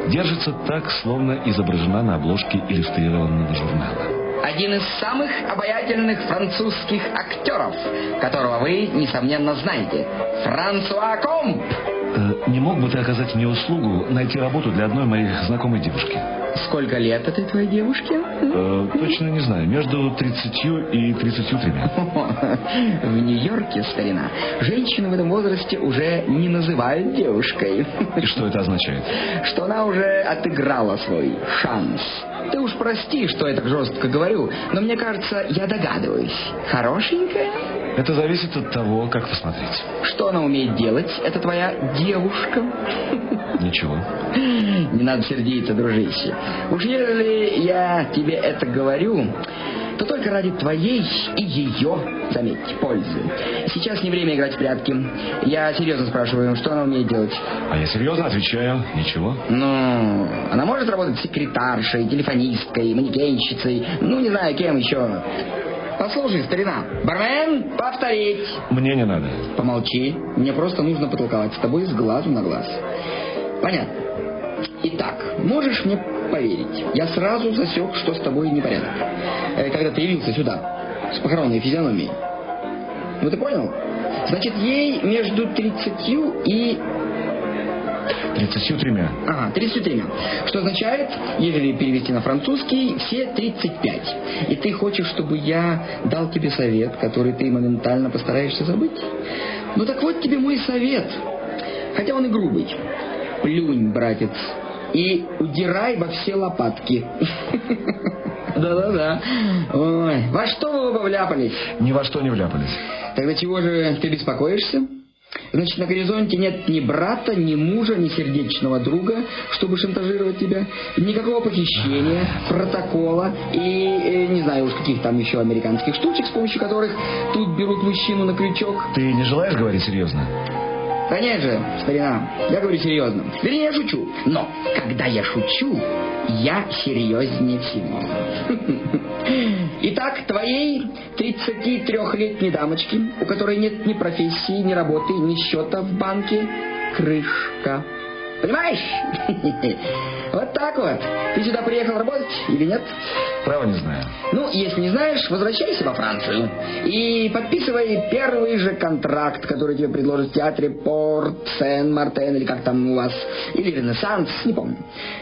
держится так, словно изображена на обложке иллюстрированного журнала. Один из самых обаятельных французских актеров, которого вы, несомненно, знаете. Франсуа Комп. Э, не мог бы ты оказать мне услугу найти работу для одной моей знакомой девушки? Сколько лет этой твоей девушке? Э, точно не знаю, между 30 и 33. В Нью-Йорке, старина, женщины в этом возрасте уже не называют девушкой. И что это означает? Что она уже отыграла свой шанс. Ты уж прости, что я так жестко говорю, но мне кажется, я догадываюсь. Хорошенькая? Это зависит от того, как посмотреть. Что она умеет делать? Это твоя девушка? Ничего. Не надо сердиться, дружище. Уж если я тебе это говорю, то только ради твоей и ее, заметьте, пользы. Сейчас не время играть в прятки. Я серьезно спрашиваю, что она умеет делать? А я серьезно отвечаю, ничего. Ну, она может работать секретаршей, телефонисткой, манекенщицей, ну, не знаю, кем еще. Послушай, старина, бармен, повторить. Мне не надо. Помолчи, мне просто нужно потолковать с тобой с глазу на глаз. Понятно. Итак, можешь мне поверить, я сразу засек, что с тобой непорядок. Э, Когда ты явился сюда, с похоронной физиономией. Ну ты понял? Значит, ей между 30 и 33. Ага, 33. Что означает, если перевести на французский, все 35. И ты хочешь, чтобы я дал тебе совет, который ты моментально постараешься забыть? Ну так вот тебе мой совет. Хотя он и грубый. Плюнь, братец, и удирай во все лопатки. Да-да-да. Ой, во что вы оба вляпались? Ни во что не вляпались. Тогда чего же ты беспокоишься? Значит, на горизонте нет ни брата, ни мужа, ни сердечного друга, чтобы шантажировать тебя. Никакого похищения, протокола и, э, не знаю уж каких там еще американских штучек, с помощью которых тут берут мужчину на крючок. Ты не желаешь говорить серьезно? Да нет же, старина, я говорю серьезно. Вернее, я шучу. Но, когда я шучу, я серьезнее всего. Итак, твоей 33-летней дамочке, у которой нет ни профессии, ни работы, ни счета в банке, крышка. Понимаешь? Вот так вот. Ты сюда приехал работать или нет? Право не знаю. Ну, если не знаешь, возвращайся во Францию и подписывай первый же контракт, который тебе предложит в театре Порт Сен-Мартен или как там у вас, или Ренессанс, не помню.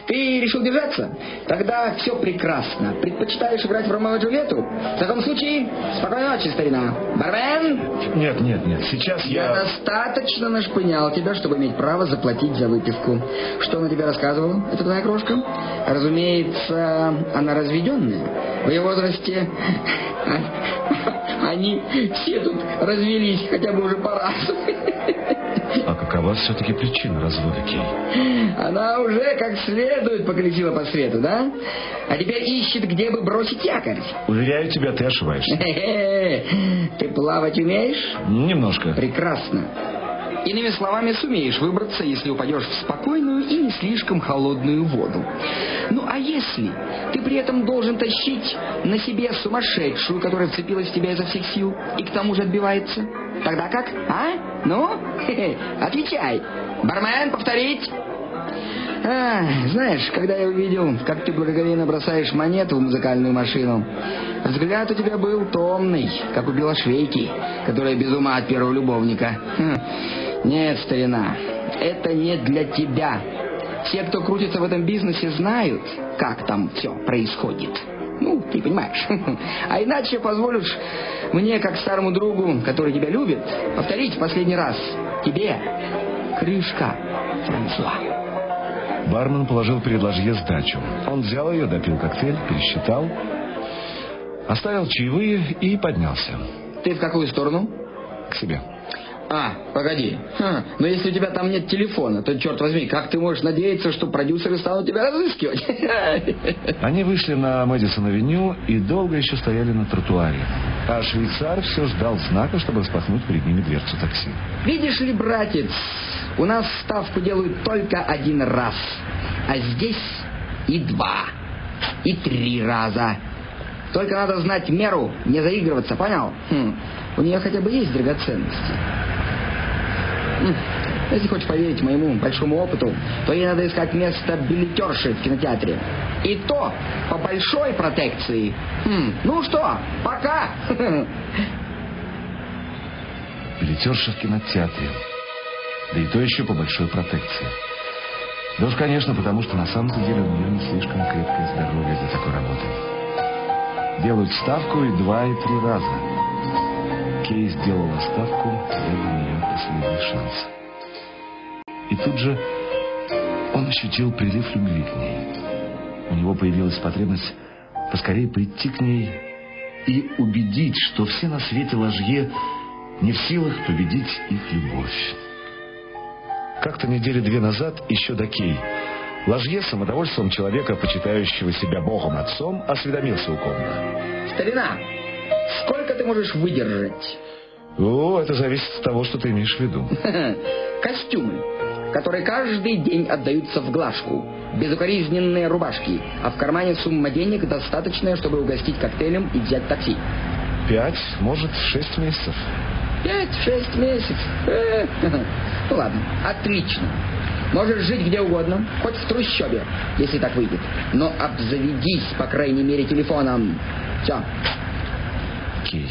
Ты решил держаться? Тогда все прекрасно. Предпочитаешь играть в Ромео Джульетту? В таком случае, спокойной ночи, старина. Бармен, Нет, нет, нет. Сейчас я я... достаточно нашпынял тебя, чтобы иметь право заплатить за выпивку. Что она тебе рассказывала? Это твоя крошка? Разумеется, она разведенная. В ее возрасте они все тут развелись, хотя бы уже по разу. А какова все-таки причина развода, Кей? Она уже как следует поколесила по свету, да? А теперь ищет, где бы бросить якорь. Уверяю тебя, ты ошибаешься. Ты плавать умеешь? Немножко. Прекрасно. Иными словами, сумеешь выбраться, если упадешь в спокойную и не слишком холодную воду. Ну а если ты при этом должен тащить на себе сумасшедшую, которая вцепилась в тебя изо всех сил и к тому же отбивается, тогда как? А? Ну? Хе-хе. Отвечай. Бармен, повторить. А, знаешь, когда я увидел, как ты благоговейно бросаешь монету в музыкальную машину, взгляд у тебя был томный, как у белошвейки, которая без ума от первого любовника. Хм. Нет, старина, это не для тебя. Все, кто крутится в этом бизнесе, знают, как там все происходит. Ну, ты понимаешь. А иначе позволишь мне, как старому другу, который тебя любит, повторить последний раз. Тебе крышка, Франсуа. Бармен положил перед ложье сдачу. Он взял ее, допил коктейль, пересчитал, оставил чаевые и поднялся Ты в какую сторону? к себе. А, погоди. Ха, но если у тебя там нет телефона, то, черт возьми, как ты можешь надеяться, что продюсеры станут тебя разыскивать? Они вышли на Мэдисон-авеню и долго еще стояли на тротуаре. А швейцар все ждал знака, чтобы распахнуть перед ними дверцу такси. Видишь ли, братец, у нас ставку делают только один раз. А здесь и два, и три раза. Только надо знать меру, не заигрываться, понял? Хм, У нее хотя бы есть драгоценности. М, Если хочешь поверить моему большому опыту, то ей надо искать место билетерши в кинотеатре. И то по большой протекции. М, Ну что, пока! Билетерша в кинотеатре. Да и то еще по большой протекции. Да уж, конечно, потому что на самом деле у нее не слишком крепкое здоровье для такой работы. Делают ставку и два, и три раза. Кей сделала ставку, это для нее последний шанс. И тут же он ощутил прилив любви к ней. У него появилась потребность поскорее прийти к ней и убедить, что все на свете ложье не в силах победить их любовь. Как-то недели две назад, еще до Кей, Ложье самодовольством человека, почитающего себя богом отцом, осведомился у Конда. Старина, сколько ты можешь выдержать? О, это зависит от того, что ты имеешь в виду. Костюмы, которые каждый день отдаются в глажку. Безукоризненные рубашки, а в кармане сумма денег достаточная, чтобы угостить коктейлем и взять такси. Пять, может, шесть месяцев. Пять-шесть месяцев. Э, Ну ладно, отлично. Можешь жить где угодно, хоть в трущобе, если так выйдет. Но обзаведись, по крайней мере, телефоном. Все. Кей,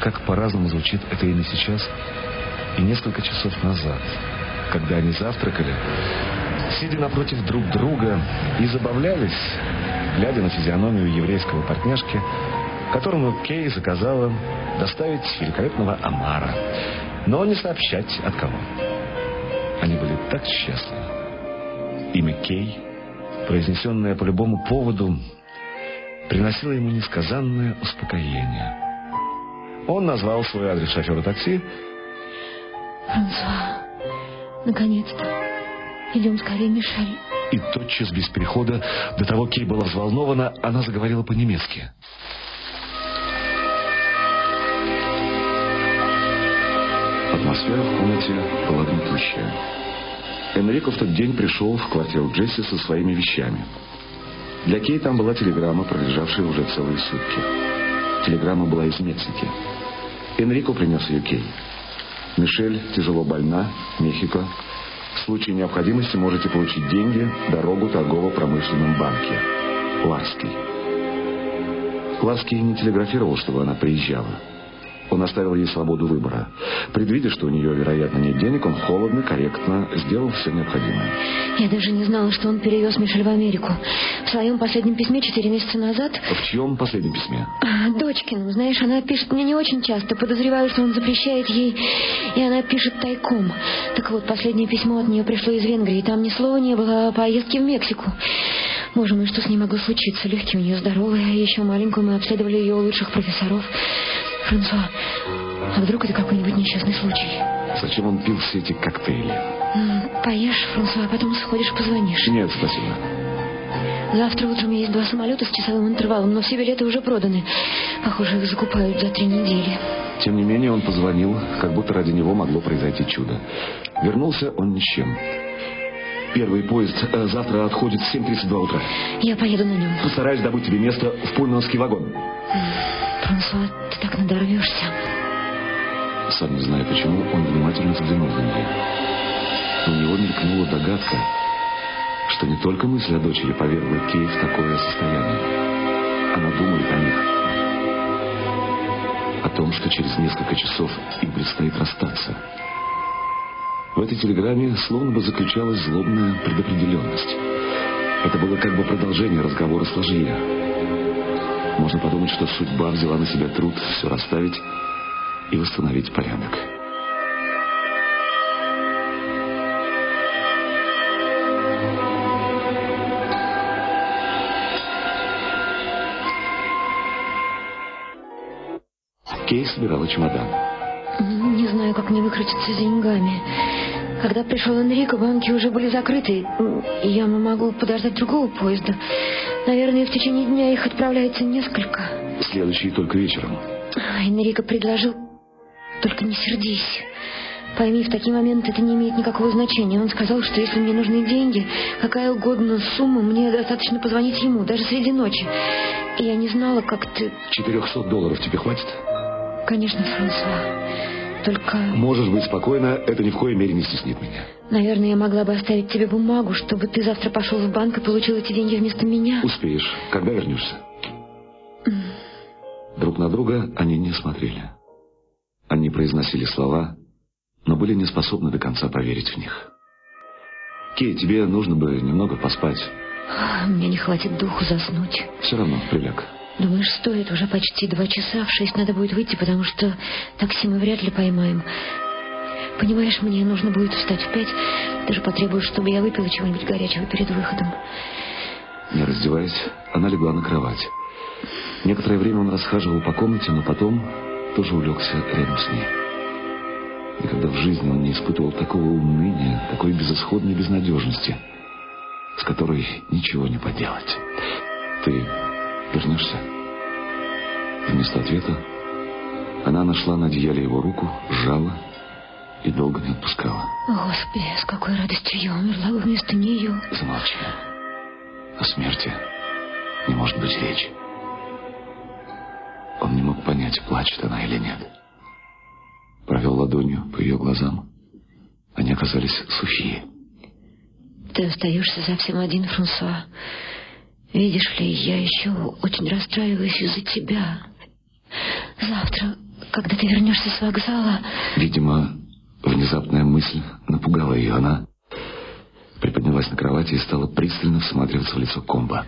как по-разному звучит это имя сейчас и несколько часов назад, когда они завтракали, сидя напротив друг друга и забавлялись, глядя на физиономию еврейского партняшки, которому Кей заказала доставить великолепного омара, но не сообщать от кого. Они были так счастливы. Имя Кей, произнесенное по любому поводу, приносило ему несказанное успокоение. Он назвал свой адрес шофера такси. Франсуа, наконец-то. Идем скорее, Мишель. И тотчас, без перехода, до того Кей была взволнована, она заговорила по-немецки. Атмосфера в комнате была гнетущая. Энрико в тот день пришел в квартиру Джесси со своими вещами. Для Кей там была телеграмма, пролежавшая уже целые сутки. Телеграмма была из Мексики. Энрико принес ее Кей. Мишель тяжело больна, Мехико. В случае необходимости можете получить деньги, дорогу торгово-промышленном банке. Ларский. Ларский не телеграфировал, чтобы она приезжала. Он оставил ей свободу выбора. Предвидя, что у нее, вероятно, нет денег, он холодно, корректно сделал все необходимое. Я даже не знала, что он перевез Мишель в Америку. В своем последнем письме четыре месяца назад... В чьем последнем письме? а, Дочкину, знаешь, она пишет мне не очень часто. Подозреваю, что он запрещает ей, и она пишет тайком. Так вот, последнее письмо от нее пришло из Венгрии. Там ни слова не было о поездке в Мексику. Боже мой, что с ней могло случиться? Легкие у нее здоровые, а еще маленькую мы обследовали ее у лучших профессоров. Франсуа, а вдруг это какой-нибудь несчастный случай? Зачем он пил все эти коктейли? Поешь, Франсуа, а потом сходишь, позвонишь. Нет, спасибо. Завтра утром есть два самолета с часовым интервалом, но все билеты уже проданы. Похоже, их закупают за три недели. Тем не менее, он позвонил, как будто ради него могло произойти чудо. Вернулся он ни с чем. Первый поезд э, завтра отходит в 7.32 утра. Я поеду на нем. Постараюсь добыть тебе место в пульманский вагон. Франсуа, ты так надорвешься. Сам не знаю почему, он внимательно взглянул на нее. У него мелькнула догадка, что не только мысль о дочери повергла Кей в такое состояние. Она думает о них. О том, что через несколько часов им предстоит расстаться. В этой телеграмме словно бы заключалась злобная предопределенность. Это было как бы продолжение разговора с Ложье. Можно подумать, что судьба взяла на себя труд все расставить и восстановить порядок. Кей собирала чемодан. Не знаю, как мне выкрутиться с деньгами. Когда пришел Энрико, банки уже были закрыты. Я могу подождать другого поезда. Наверное, в течение дня их отправляется несколько. Следующий только вечером. Энрико предложил, только не сердись. Пойми, в такие моменты это не имеет никакого значения. Он сказал, что если мне нужны деньги, какая угодно сумма, мне достаточно позвонить ему, даже среди ночи. И я не знала, как ты... 400 долларов тебе хватит? Конечно, Франсуа. Только, Можешь быть спокойна, это ни в коей мере не стеснит меня. Наверное, я могла бы оставить тебе бумагу, чтобы ты завтра пошел в банк и получил эти деньги вместо меня. Успеешь. Когда вернешься? Друг на друга они не смотрели. Они произносили слова, но были не способны до конца поверить в них. Кей, тебе нужно бы немного поспать. Мне не хватит духу заснуть. Все равно приляг. Думаешь, стоит? Уже почти два часа. В шесть надо будет выйти, потому что такси мы вряд ли поймаем. Понимаешь, мне нужно будет встать в пять. Ты же потребуешь, чтобы я выпила чего-нибудь горячего перед выходом. Не раздеваясь, она легла на кровать. Некоторое время он расхаживал по комнате, но потом тоже улегся рядом с ней. Никогда в жизни он не испытывал такого уныния, такой безысходной безнадежности, с которой ничего не поделать. Ты вернешься? Вместо ответа она нашла на одеяле его руку, сжала и долго не отпускала. Господи, с какой радостью я умерла бы вместо нее. Замолчи. О смерти не может быть речи. Он не мог понять, плачет она или нет. Провел ладонью по ее глазам. Они оказались сухие. Ты остаешься совсем один, Франсуа. Видишь ли, я еще очень расстраиваюсь из-за тебя. Завтра, когда ты вернешься с вокзала, Видимо, внезапная мысль напугала ее. Она приподнялась на кровати и стала пристально всматриваться в лицо комба.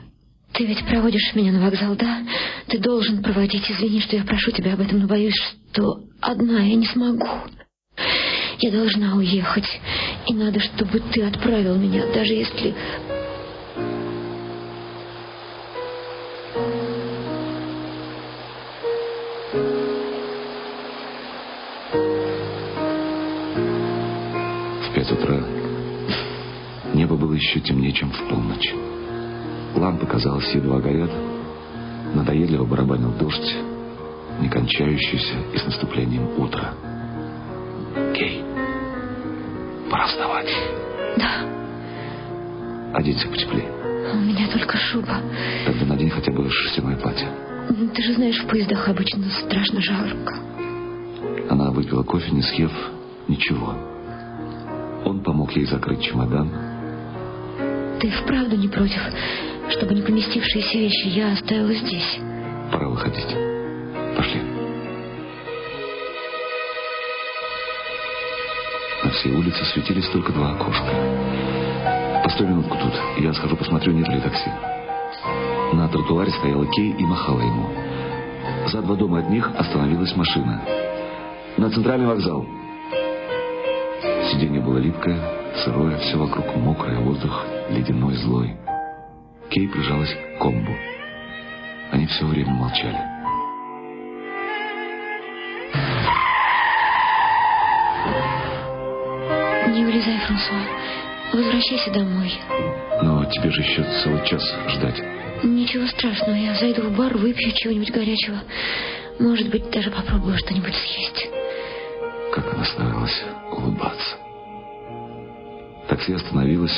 ты ведь проводишь меня на вокзал, да? Ты должен проводить. Извини, что я прошу тебя об этом, но боюсь, что одна я не смогу. Я должна уехать. И надо, чтобы ты отправил меня, даже если... еще темнее, чем в полночь. Лампы, казалось, едва горят. Надоедливо барабанил дождь, не кончающийся и с наступлением утра. Кей, пора вставать. Да, Оденься потеплее. у меня только шуба. Тогда надень хотя бы шерстяное платье. Ты же знаешь, в поездах обычно страшно жарко. Она выпила кофе, не съев ничего. Он помог ей закрыть чемодан. Ты вправду не против, чтобы не поместившиеся вещи я оставила здесь? Пора выходить. Пошли. На всей улице светились только два окошка. Постой минутку тут. Я схожу посмотрю, нет ли такси. На тротуаре стояла Кей и махала ему. За два дома от них остановилась машина. На центральный вокзал. Сиденье было липкое, сырое, все вокруг мокрое, воздух ледяной, злой. Кей прижалась к комбу. Они все время молчали. Не улезай, Франсуа. Возвращайся домой. Но тебе же еще целый час ждать. Ничего страшного, я зайду в бар, выпью чего-нибудь горячего. Может быть, даже попробую что-нибудь съесть. Как она старалась улыбаться. Такси остановилось,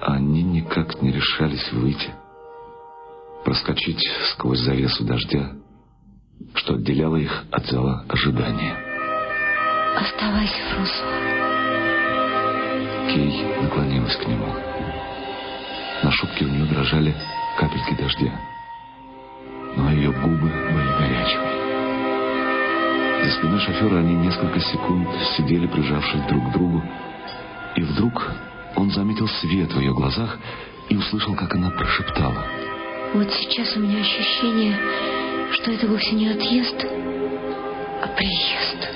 они никак не решались выйти. Проскочить сквозь завесу дождя, что отделяло их от зала ожидания. Оставайся, Франсуа. Кей наклонилась к нему. На шубке у нее дрожали капельки дождя. Но ее губы были горячими. За спиной шофера они несколько секунд сидели, прижавшись друг к другу. И вдруг он заметил свет в ее глазах и услышал, как она прошептала. Вот сейчас у меня ощущение, что это вовсе не отъезд, а приезд.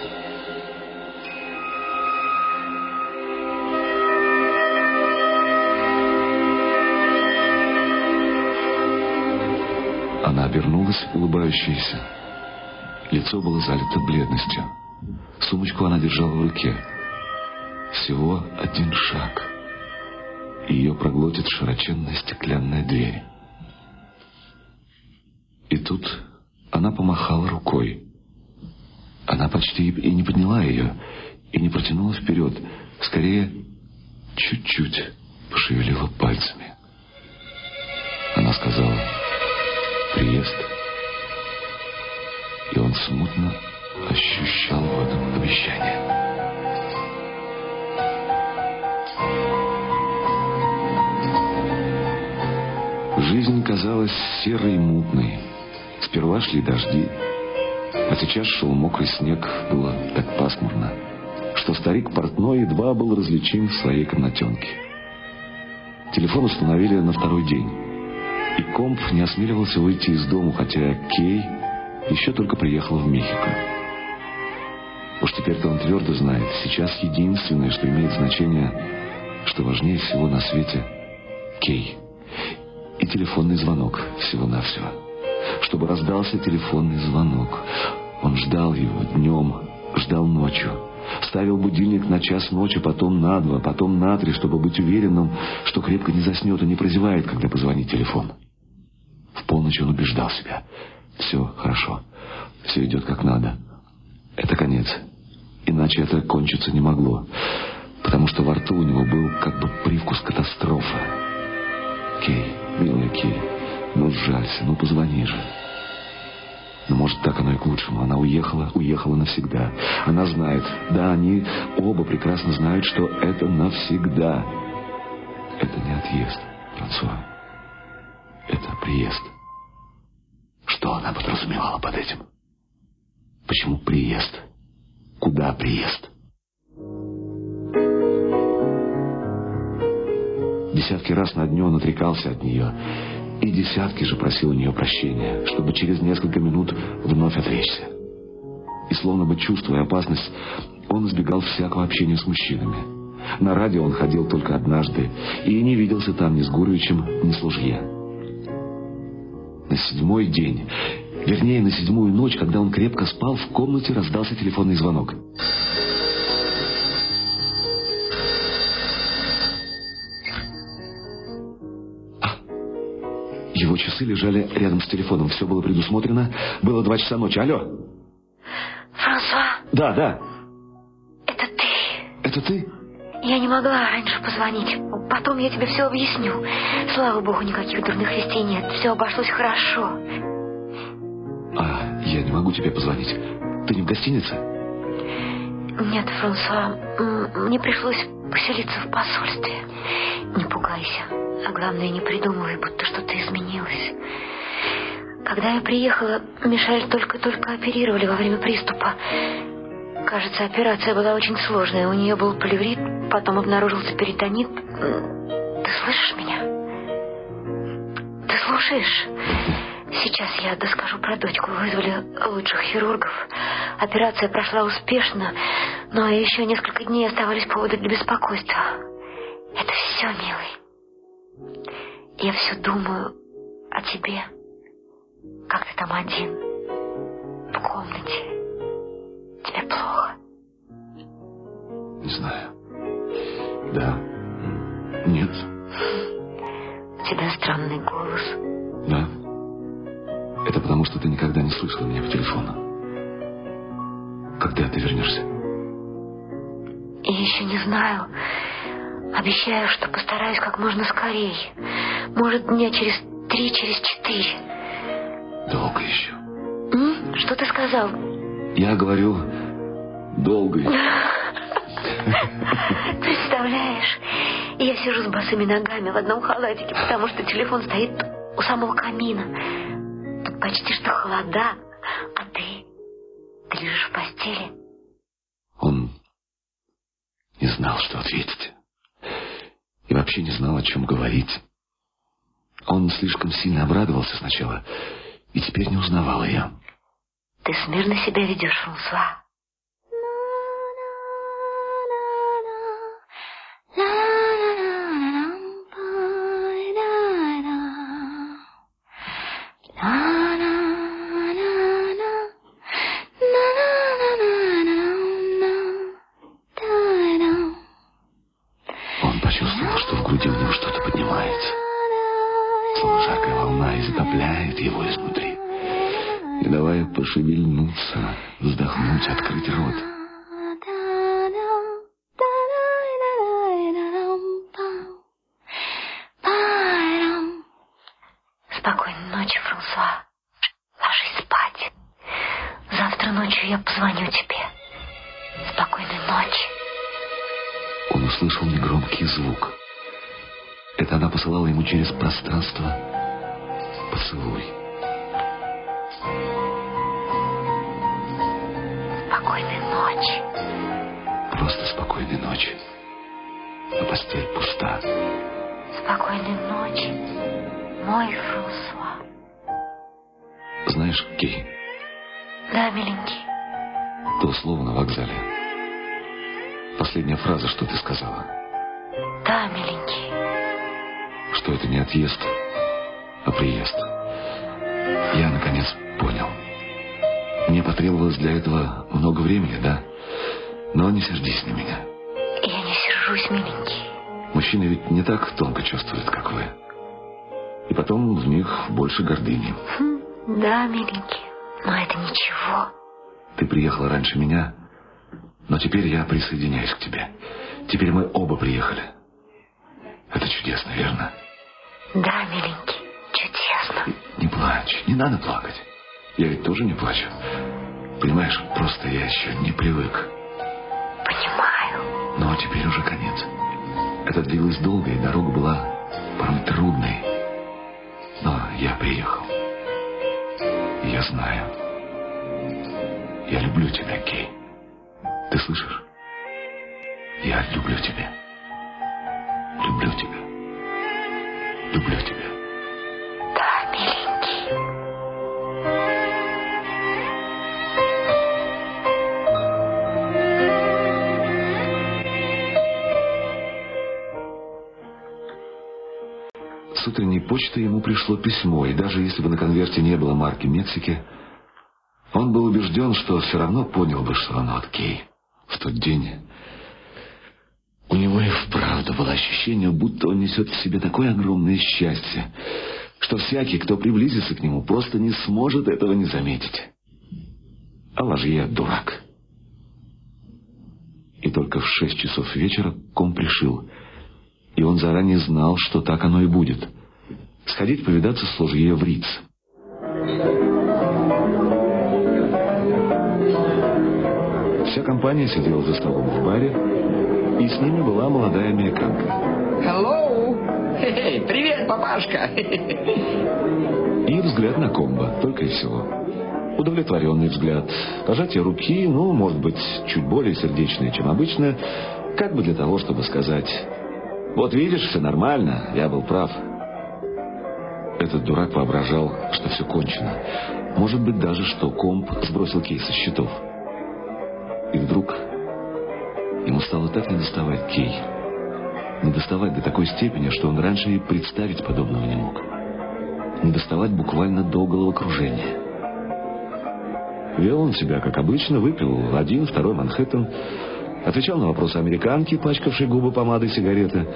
Она обернулась, улыбающаяся. Лицо было залито бледностью. Сумочку она держала в руке. Всего один шаг. Ее проглотит широченная стеклянная дверь. И тут она помахала рукой. Она почти и не подняла ее, и не протянула вперед. Скорее, чуть-чуть пошевелила пальцами. Она сказала «Приезд». И он смутно ощущал в этом обещание. Жизнь казалась серой и мутной. Сперва шли дожди, а сейчас шел мокрый снег, было так пасмурно, что старик портной едва был различим в своей комнатенке. Телефон установили на второй день, и Комп не осмеливался выйти из дома, хотя Кей еще только приехала в Мехико. Уж теперь-то он твердо знает, сейчас единственное, что имеет значение, что важнее всего на свете — Кей. И телефонный звонок всего-навсего. Чтобы раздался телефонный звонок. Он ждал его днем, ждал ночью. Ставил будильник на час ночи, потом на два, потом на три, чтобы быть уверенным, что крепко не заснет и не прозевает, когда позвонит телефон. В полночь он убеждал себя. Все хорошо, все идет как надо. Это конец. Иначе это кончиться не могло. Потому что во рту у него был как бы привкус катастрофы. Кей, милая Кей, ну сжалься, ну позвони же. Но может так оно и к лучшему. Она уехала, уехала навсегда. Она знает, да, они оба прекрасно знают, что это навсегда. Это не отъезд, Франсуа. Это приезд. Что она подразумевала под этим? Почему приезд? Куда приезд? Десятки раз на дню он отрекался от нее, и десятки же просил у нее прощения, чтобы через несколько минут вновь отречься. И словно бы чувствуя опасность, он избегал всякого общения с мужчинами. На радио он ходил только однажды и не виделся там ни с Гуровичем, ни с Лужье. На седьмой день, вернее, на седьмую ночь, когда он крепко спал, в комнате раздался телефонный звонок. Его часы лежали рядом с телефоном. Все было предусмотрено. Было два часа ночи. Алло. Франсуа, Да, да. это ты. Это ты? Я не могла раньше позвонить. Потом я тебе все объясню. Слава богу, никаких дурных вестей нет. Все обошлось хорошо. А, я не могу тебе позвонить. Ты не в гостинице? Нет, Франсуа, мне пришлось поселиться в посольстве. Не пугайся. А главное, не придумывай, будто что-то изменилось. Когда я приехала, Мишель только-только оперировали во время приступа. Кажется, операция была очень сложная. У нее был плеврит, потом обнаружился перитонит. Ты слышишь меня? Ты слушаешь? Сейчас я доскажу про дочку. Вызвали лучших хирургов. Операция прошла успешно, но еще несколько дней оставались поводы для беспокойства. Это все, милый. Я все думаю о тебе. Как ты там один? В комнате. Тебе плохо? Не знаю. Да. Нет. У тебя странный голос. Да. Это потому, что ты никогда не слышала меня по телефону. Когда ты вернешься? Я еще не знаю. Обещаю, что постараюсь как можно скорее. Может, дня через три, через четыре. Долго еще. М? Что ты сказал? Я говорю, долго еще. Представляешь, я сижу с босыми ногами в одном халатике, потому что телефон стоит у самого камина. Тут почти что холода, а ты... Ты лежишь в постели. Он не знал, что ответить. И вообще не знал, о чем говорить. Он слишком сильно обрадовался сначала, и теперь не узнавал ее. Ты смирно себя ведешь, Франсуа. Больше гордыни. Хм, Да, миленький. Но это ничего. Ты приехала раньше меня, но теперь я присоединяюсь к тебе. Теперь мы оба приехали. Это чудесно, верно? Да, миленький. Чудесно. Не плачь, не надо плакать. Я ведь тоже не плачу. Понимаешь, просто я еще не привык. Понимаю. Но теперь уже конец. Это длилось долго, и дорога была порой трудной. Но я приехал. Я знаю. Я люблю тебя, Кей. Ты слышишь? Я люблю тебя. Люблю тебя. Люблю тебя. Утренней почты ему пришло письмо, и даже если бы на конверте не было марки Мексики, он был убежден, что все равно понял бы, что оно от Кей. В тот день у него и вправду было ощущение, будто он несет в себе такое огромное счастье, что всякий, кто приблизится к нему, просто не сможет этого не заметить. А ложье дурак. И только в шесть часов вечера ком пришил, и он заранее знал, что так оно и будет. Сходить повидаться с ложье в Риц. Вся компания сидела за столом в баре, и с ними была молодая американка. Hello! Хе-хе, привет, папашка! И взгляд на комбо, только и всего. Удовлетворенный взгляд, пожатие руки, ну, может быть, чуть более сердечное, чем обычно, как бы для того, чтобы сказать, вот видишь, все нормально, я был прав. Этот дурак воображал, что все кончено. Может быть, даже, что комп сбросил кейс со счетов. И вдруг ему стало так недоставать Кей. Недоставать до такой степени, что он раньше и представить подобного не мог. Недоставать буквально до головокружения. Вел он себя, как обычно, выпил один, второй Манхэттен, отвечал на вопросы американки, пачкавшей губы помадой сигареты.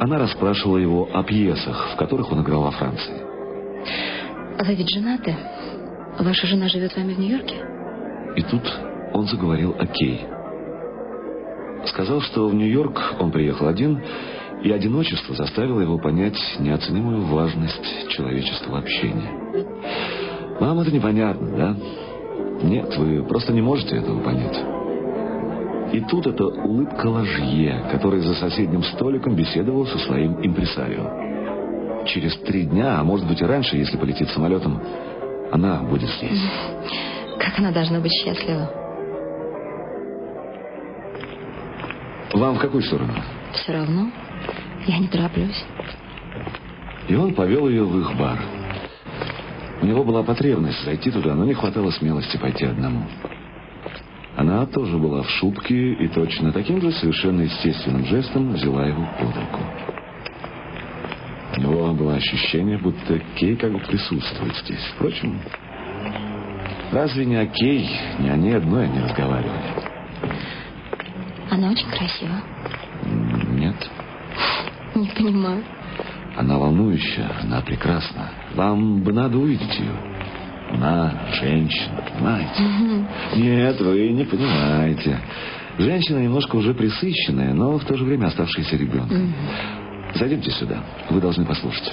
Она расспрашивала его о пьесах, в которых он играл во Франции. Вы ведь женаты? Ваша жена живет с вами в Нью-Йорке? И тут он заговорил о Кей. Сказал, что в Нью-Йорк он приехал один, и одиночество заставило его понять неоценимую важность человеческого общения. Вам это непонятно, да? Нет, вы просто не можете этого понять. И тут эта улыбка ложье, который за соседним столиком беседовал со своим импресарио. Через три дня, а может быть и раньше, если полетит самолетом, она будет здесь. Как она должна быть счастлива? Вам в какую сторону? Все равно. Я не тороплюсь. И он повел ее в их бар. У него была потребность зайти туда, но не хватало смелости пойти одному. Она тоже была в шубке и точно таким же совершенно естественным жестом взяла его под руку. У него было ощущение, будто Кей как бы присутствует здесь. Впрочем, разве не о Кей, не о ней одной они разговаривали? Она очень красива. Нет, Не понимаю. она волнующая, она прекрасна. Вам бы надо увидеть ее. Она женщина, понимаете? Нет, вы не понимаете. Женщина немножко уже присыщенная, но в то же время оставшаяся ребенком. Зайдемте сюда. Вы должны послушать.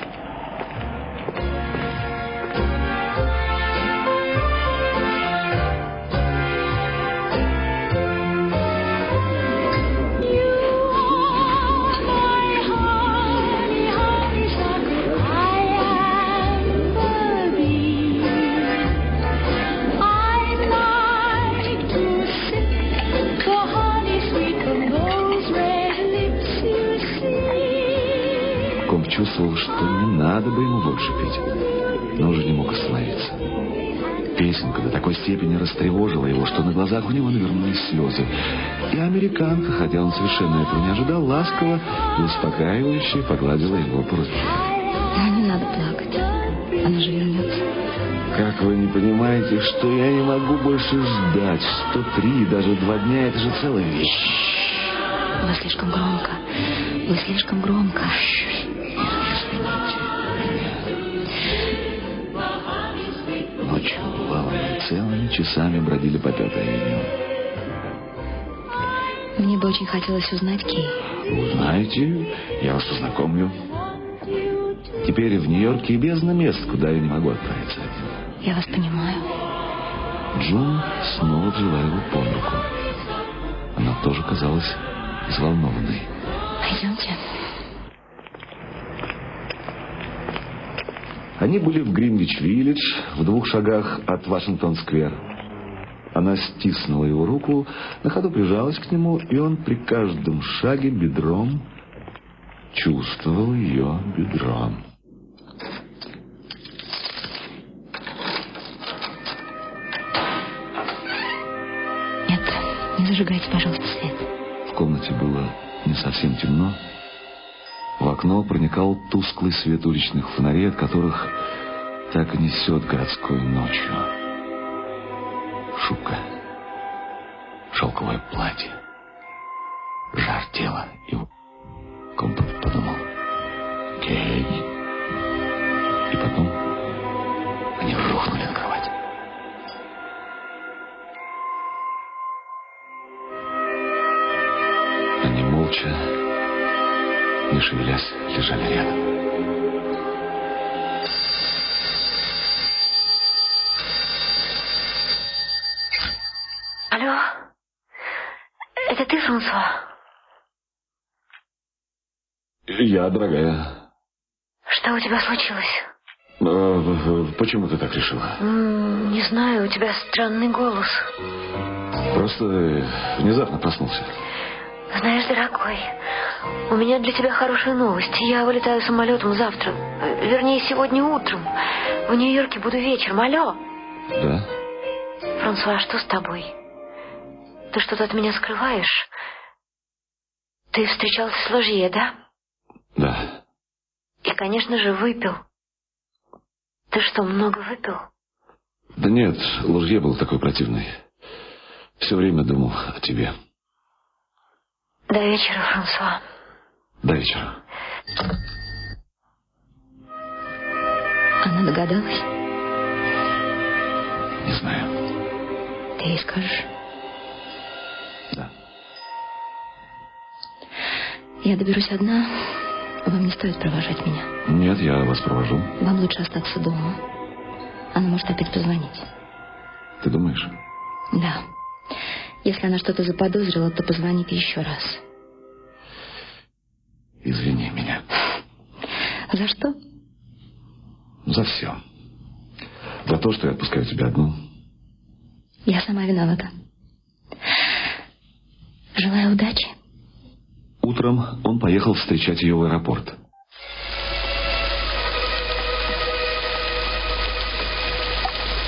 Чувствовал, что не надо бы ему больше пить, но уже не мог остановиться. Песенка до такой степени растревожила его, что на глазах у него навернулись слезы. И американка, хотя он совершенно этого не ожидал, ласково и успокаивающе погладила его по руке. Да, не надо плакать. Она же вернется. Как вы не понимаете, что я не могу больше ждать? 103, даже два дня, это же целая вещь. Вы слишком громко. Вы слишком громко. Часами бродили по Пятой авеню. Мне бы очень хотелось узнать Кей. Вы знаете, я вас познакомлю. Теперь в Нью-Йорке бездна мест, куда я не могу отправиться один. Я вас понимаю. Джун снова взяла его под руку. Она тоже казалась взволнованной. Пойдемте. Они были в Гринвич-Виллидж, в двух шагах от Вашингтон-сквер. Она стиснула его руку, на ходу прижалась к нему, и он при каждом шаге бедром чувствовал ее бедром. Нет, не зажигайте, пожалуйста, свет. В комнате было не совсем темно. В окно проникал тусклый свет уличных фонарей, от которых так и несет городской ночью. Шубка, шелковое платье, жар тела. И Компот подумал, Кей. И потом они рухнули на кровать. Они молча, не шевелясь, лежали рядом. Франсуа? Я, дорогая. Что у тебя случилось? э, Почему ты так решила? Не знаю, у тебя странный голос. Просто э, внезапно проснулся. Знаешь, дорогой, у меня для тебя хорошая новость. Я вылетаю самолетом завтра. Э, Вернее, сегодня утром. В Нью-Йорке буду вечером. Алло? Да? Франсуа, что с тобой? Ты что-то от меня скрываешь? Ты встречался с Ложье, да? Да. И, конечно же, выпил. Ты что, много выпил? Да нет, Лужье был такой противный. Все время думал о тебе. До вечера, Франсуа. До вечера. Она догадалась? Не знаю. Ты ей скажешь? Я доберусь одна. Вам не стоит провожать меня. Нет, я вас провожу. Вам лучше остаться дома. Она может опять позвонить. Ты думаешь? Да. Если она что-то заподозрила, то позвонит еще раз. Извини меня. За что? За все. За то, что я отпускаю тебя одну. Я сама виновата. Желаю удачи. Утром он поехал встречать ее в аэропорт.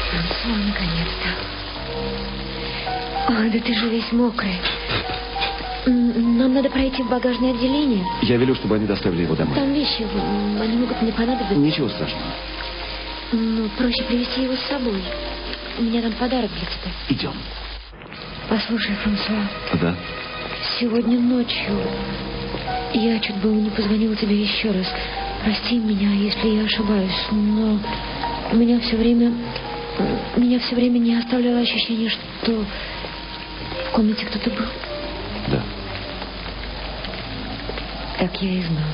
Франсуа, наконец-то. Ой, да ты же весь мокрый. Нам надо пройти в багажное отделение. Я велю, чтобы они доставили его домой. Там вещи, они могут мне понадобиться. Ничего страшного. Ну, проще привезти его с собой. У меня там подарок для тебя. Идем. Послушай, Франсуа, Да? Сегодня ночью я чуть было не позвонила тебе еще раз. Прости меня, если я ошибаюсь, но у меня все время Меня все время не оставляло ощущение, что в комнате кто-то был. Да. Так я и знала.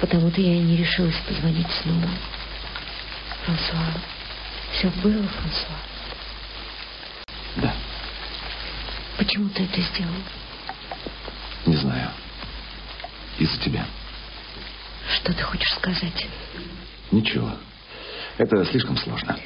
Потому-то я и не решилась позвонить снова. Франсуа. Все было, Франсуа. Да. Почему ты это сделал? Не знаю. Из-за тебя. Что ты хочешь сказать? Ничего. Это слишком сложно.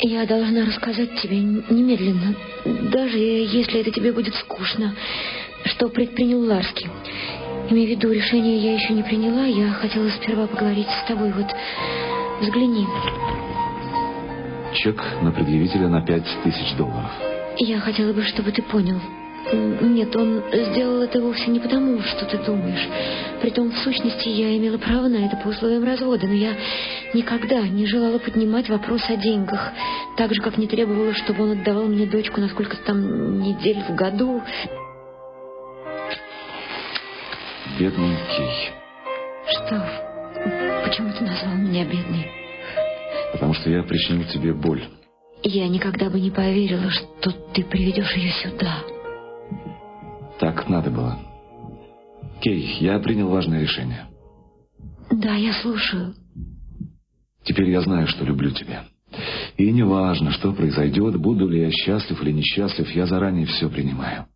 Я должна рассказать тебе немедленно, даже если это тебе будет скучно, что предпринял Ларский. Имею в виду, решение я еще не приняла, я хотела сперва поговорить с тобой. Вот, взгляни. Чек на предъявителя на пять тысяч долларов. Я хотела бы, чтобы ты понял. Нет, он сделал это вовсе не потому, что ты думаешь. Притом, в сущности, я имела право на это по условиям развода, но я никогда не желала поднимать вопрос о деньгах. Так же, как не требовала, чтобы он отдавал мне дочку на сколько-то там недель в году. Бедный Кей. Что? Почему ты назвал меня бедной? Потому что я причинил тебе боль. Я никогда бы не поверила, что ты приведешь ее сюда. Так надо было. Кей, я принял важное решение. Да, я слушаю. Теперь я знаю, что люблю тебя. И не важно, что произойдет, буду ли я счастлив или несчастлив, я заранее все принимаю.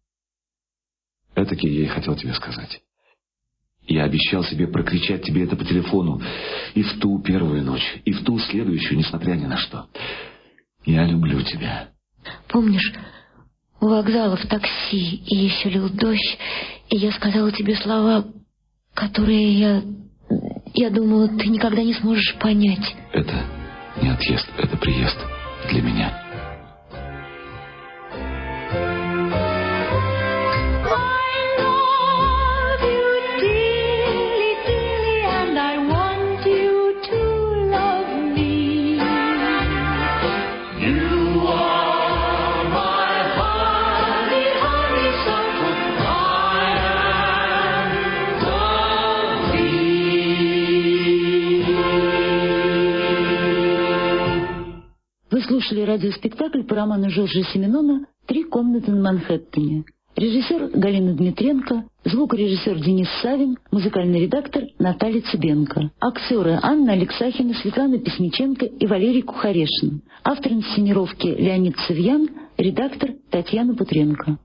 Это Кей я и хотел тебе сказать. Я обещал себе прокричать тебе это по телефону и в ту первую ночь, и в ту следующую, несмотря ни на что. Я люблю тебя. Помнишь, у вокзала в такси и еще лил дождь, и я сказала тебе слова, которые я... Я думала, ты никогда не сможешь понять. Это не отъезд, это приезд для меня. Слушали радиоспектакль по роману Жоржа Семенона «Три комнаты на Манхэттене». Режиссер Галина Дмитренко, звукорежиссер Денис Савин, музыкальный редактор Наталья Цыбенко. Актеры Анна Алексахина, Светлана Песниченко и Валерий Кухарешин. Автор инсценировки Леонид Цивьян, редактор Татьяна Путренко.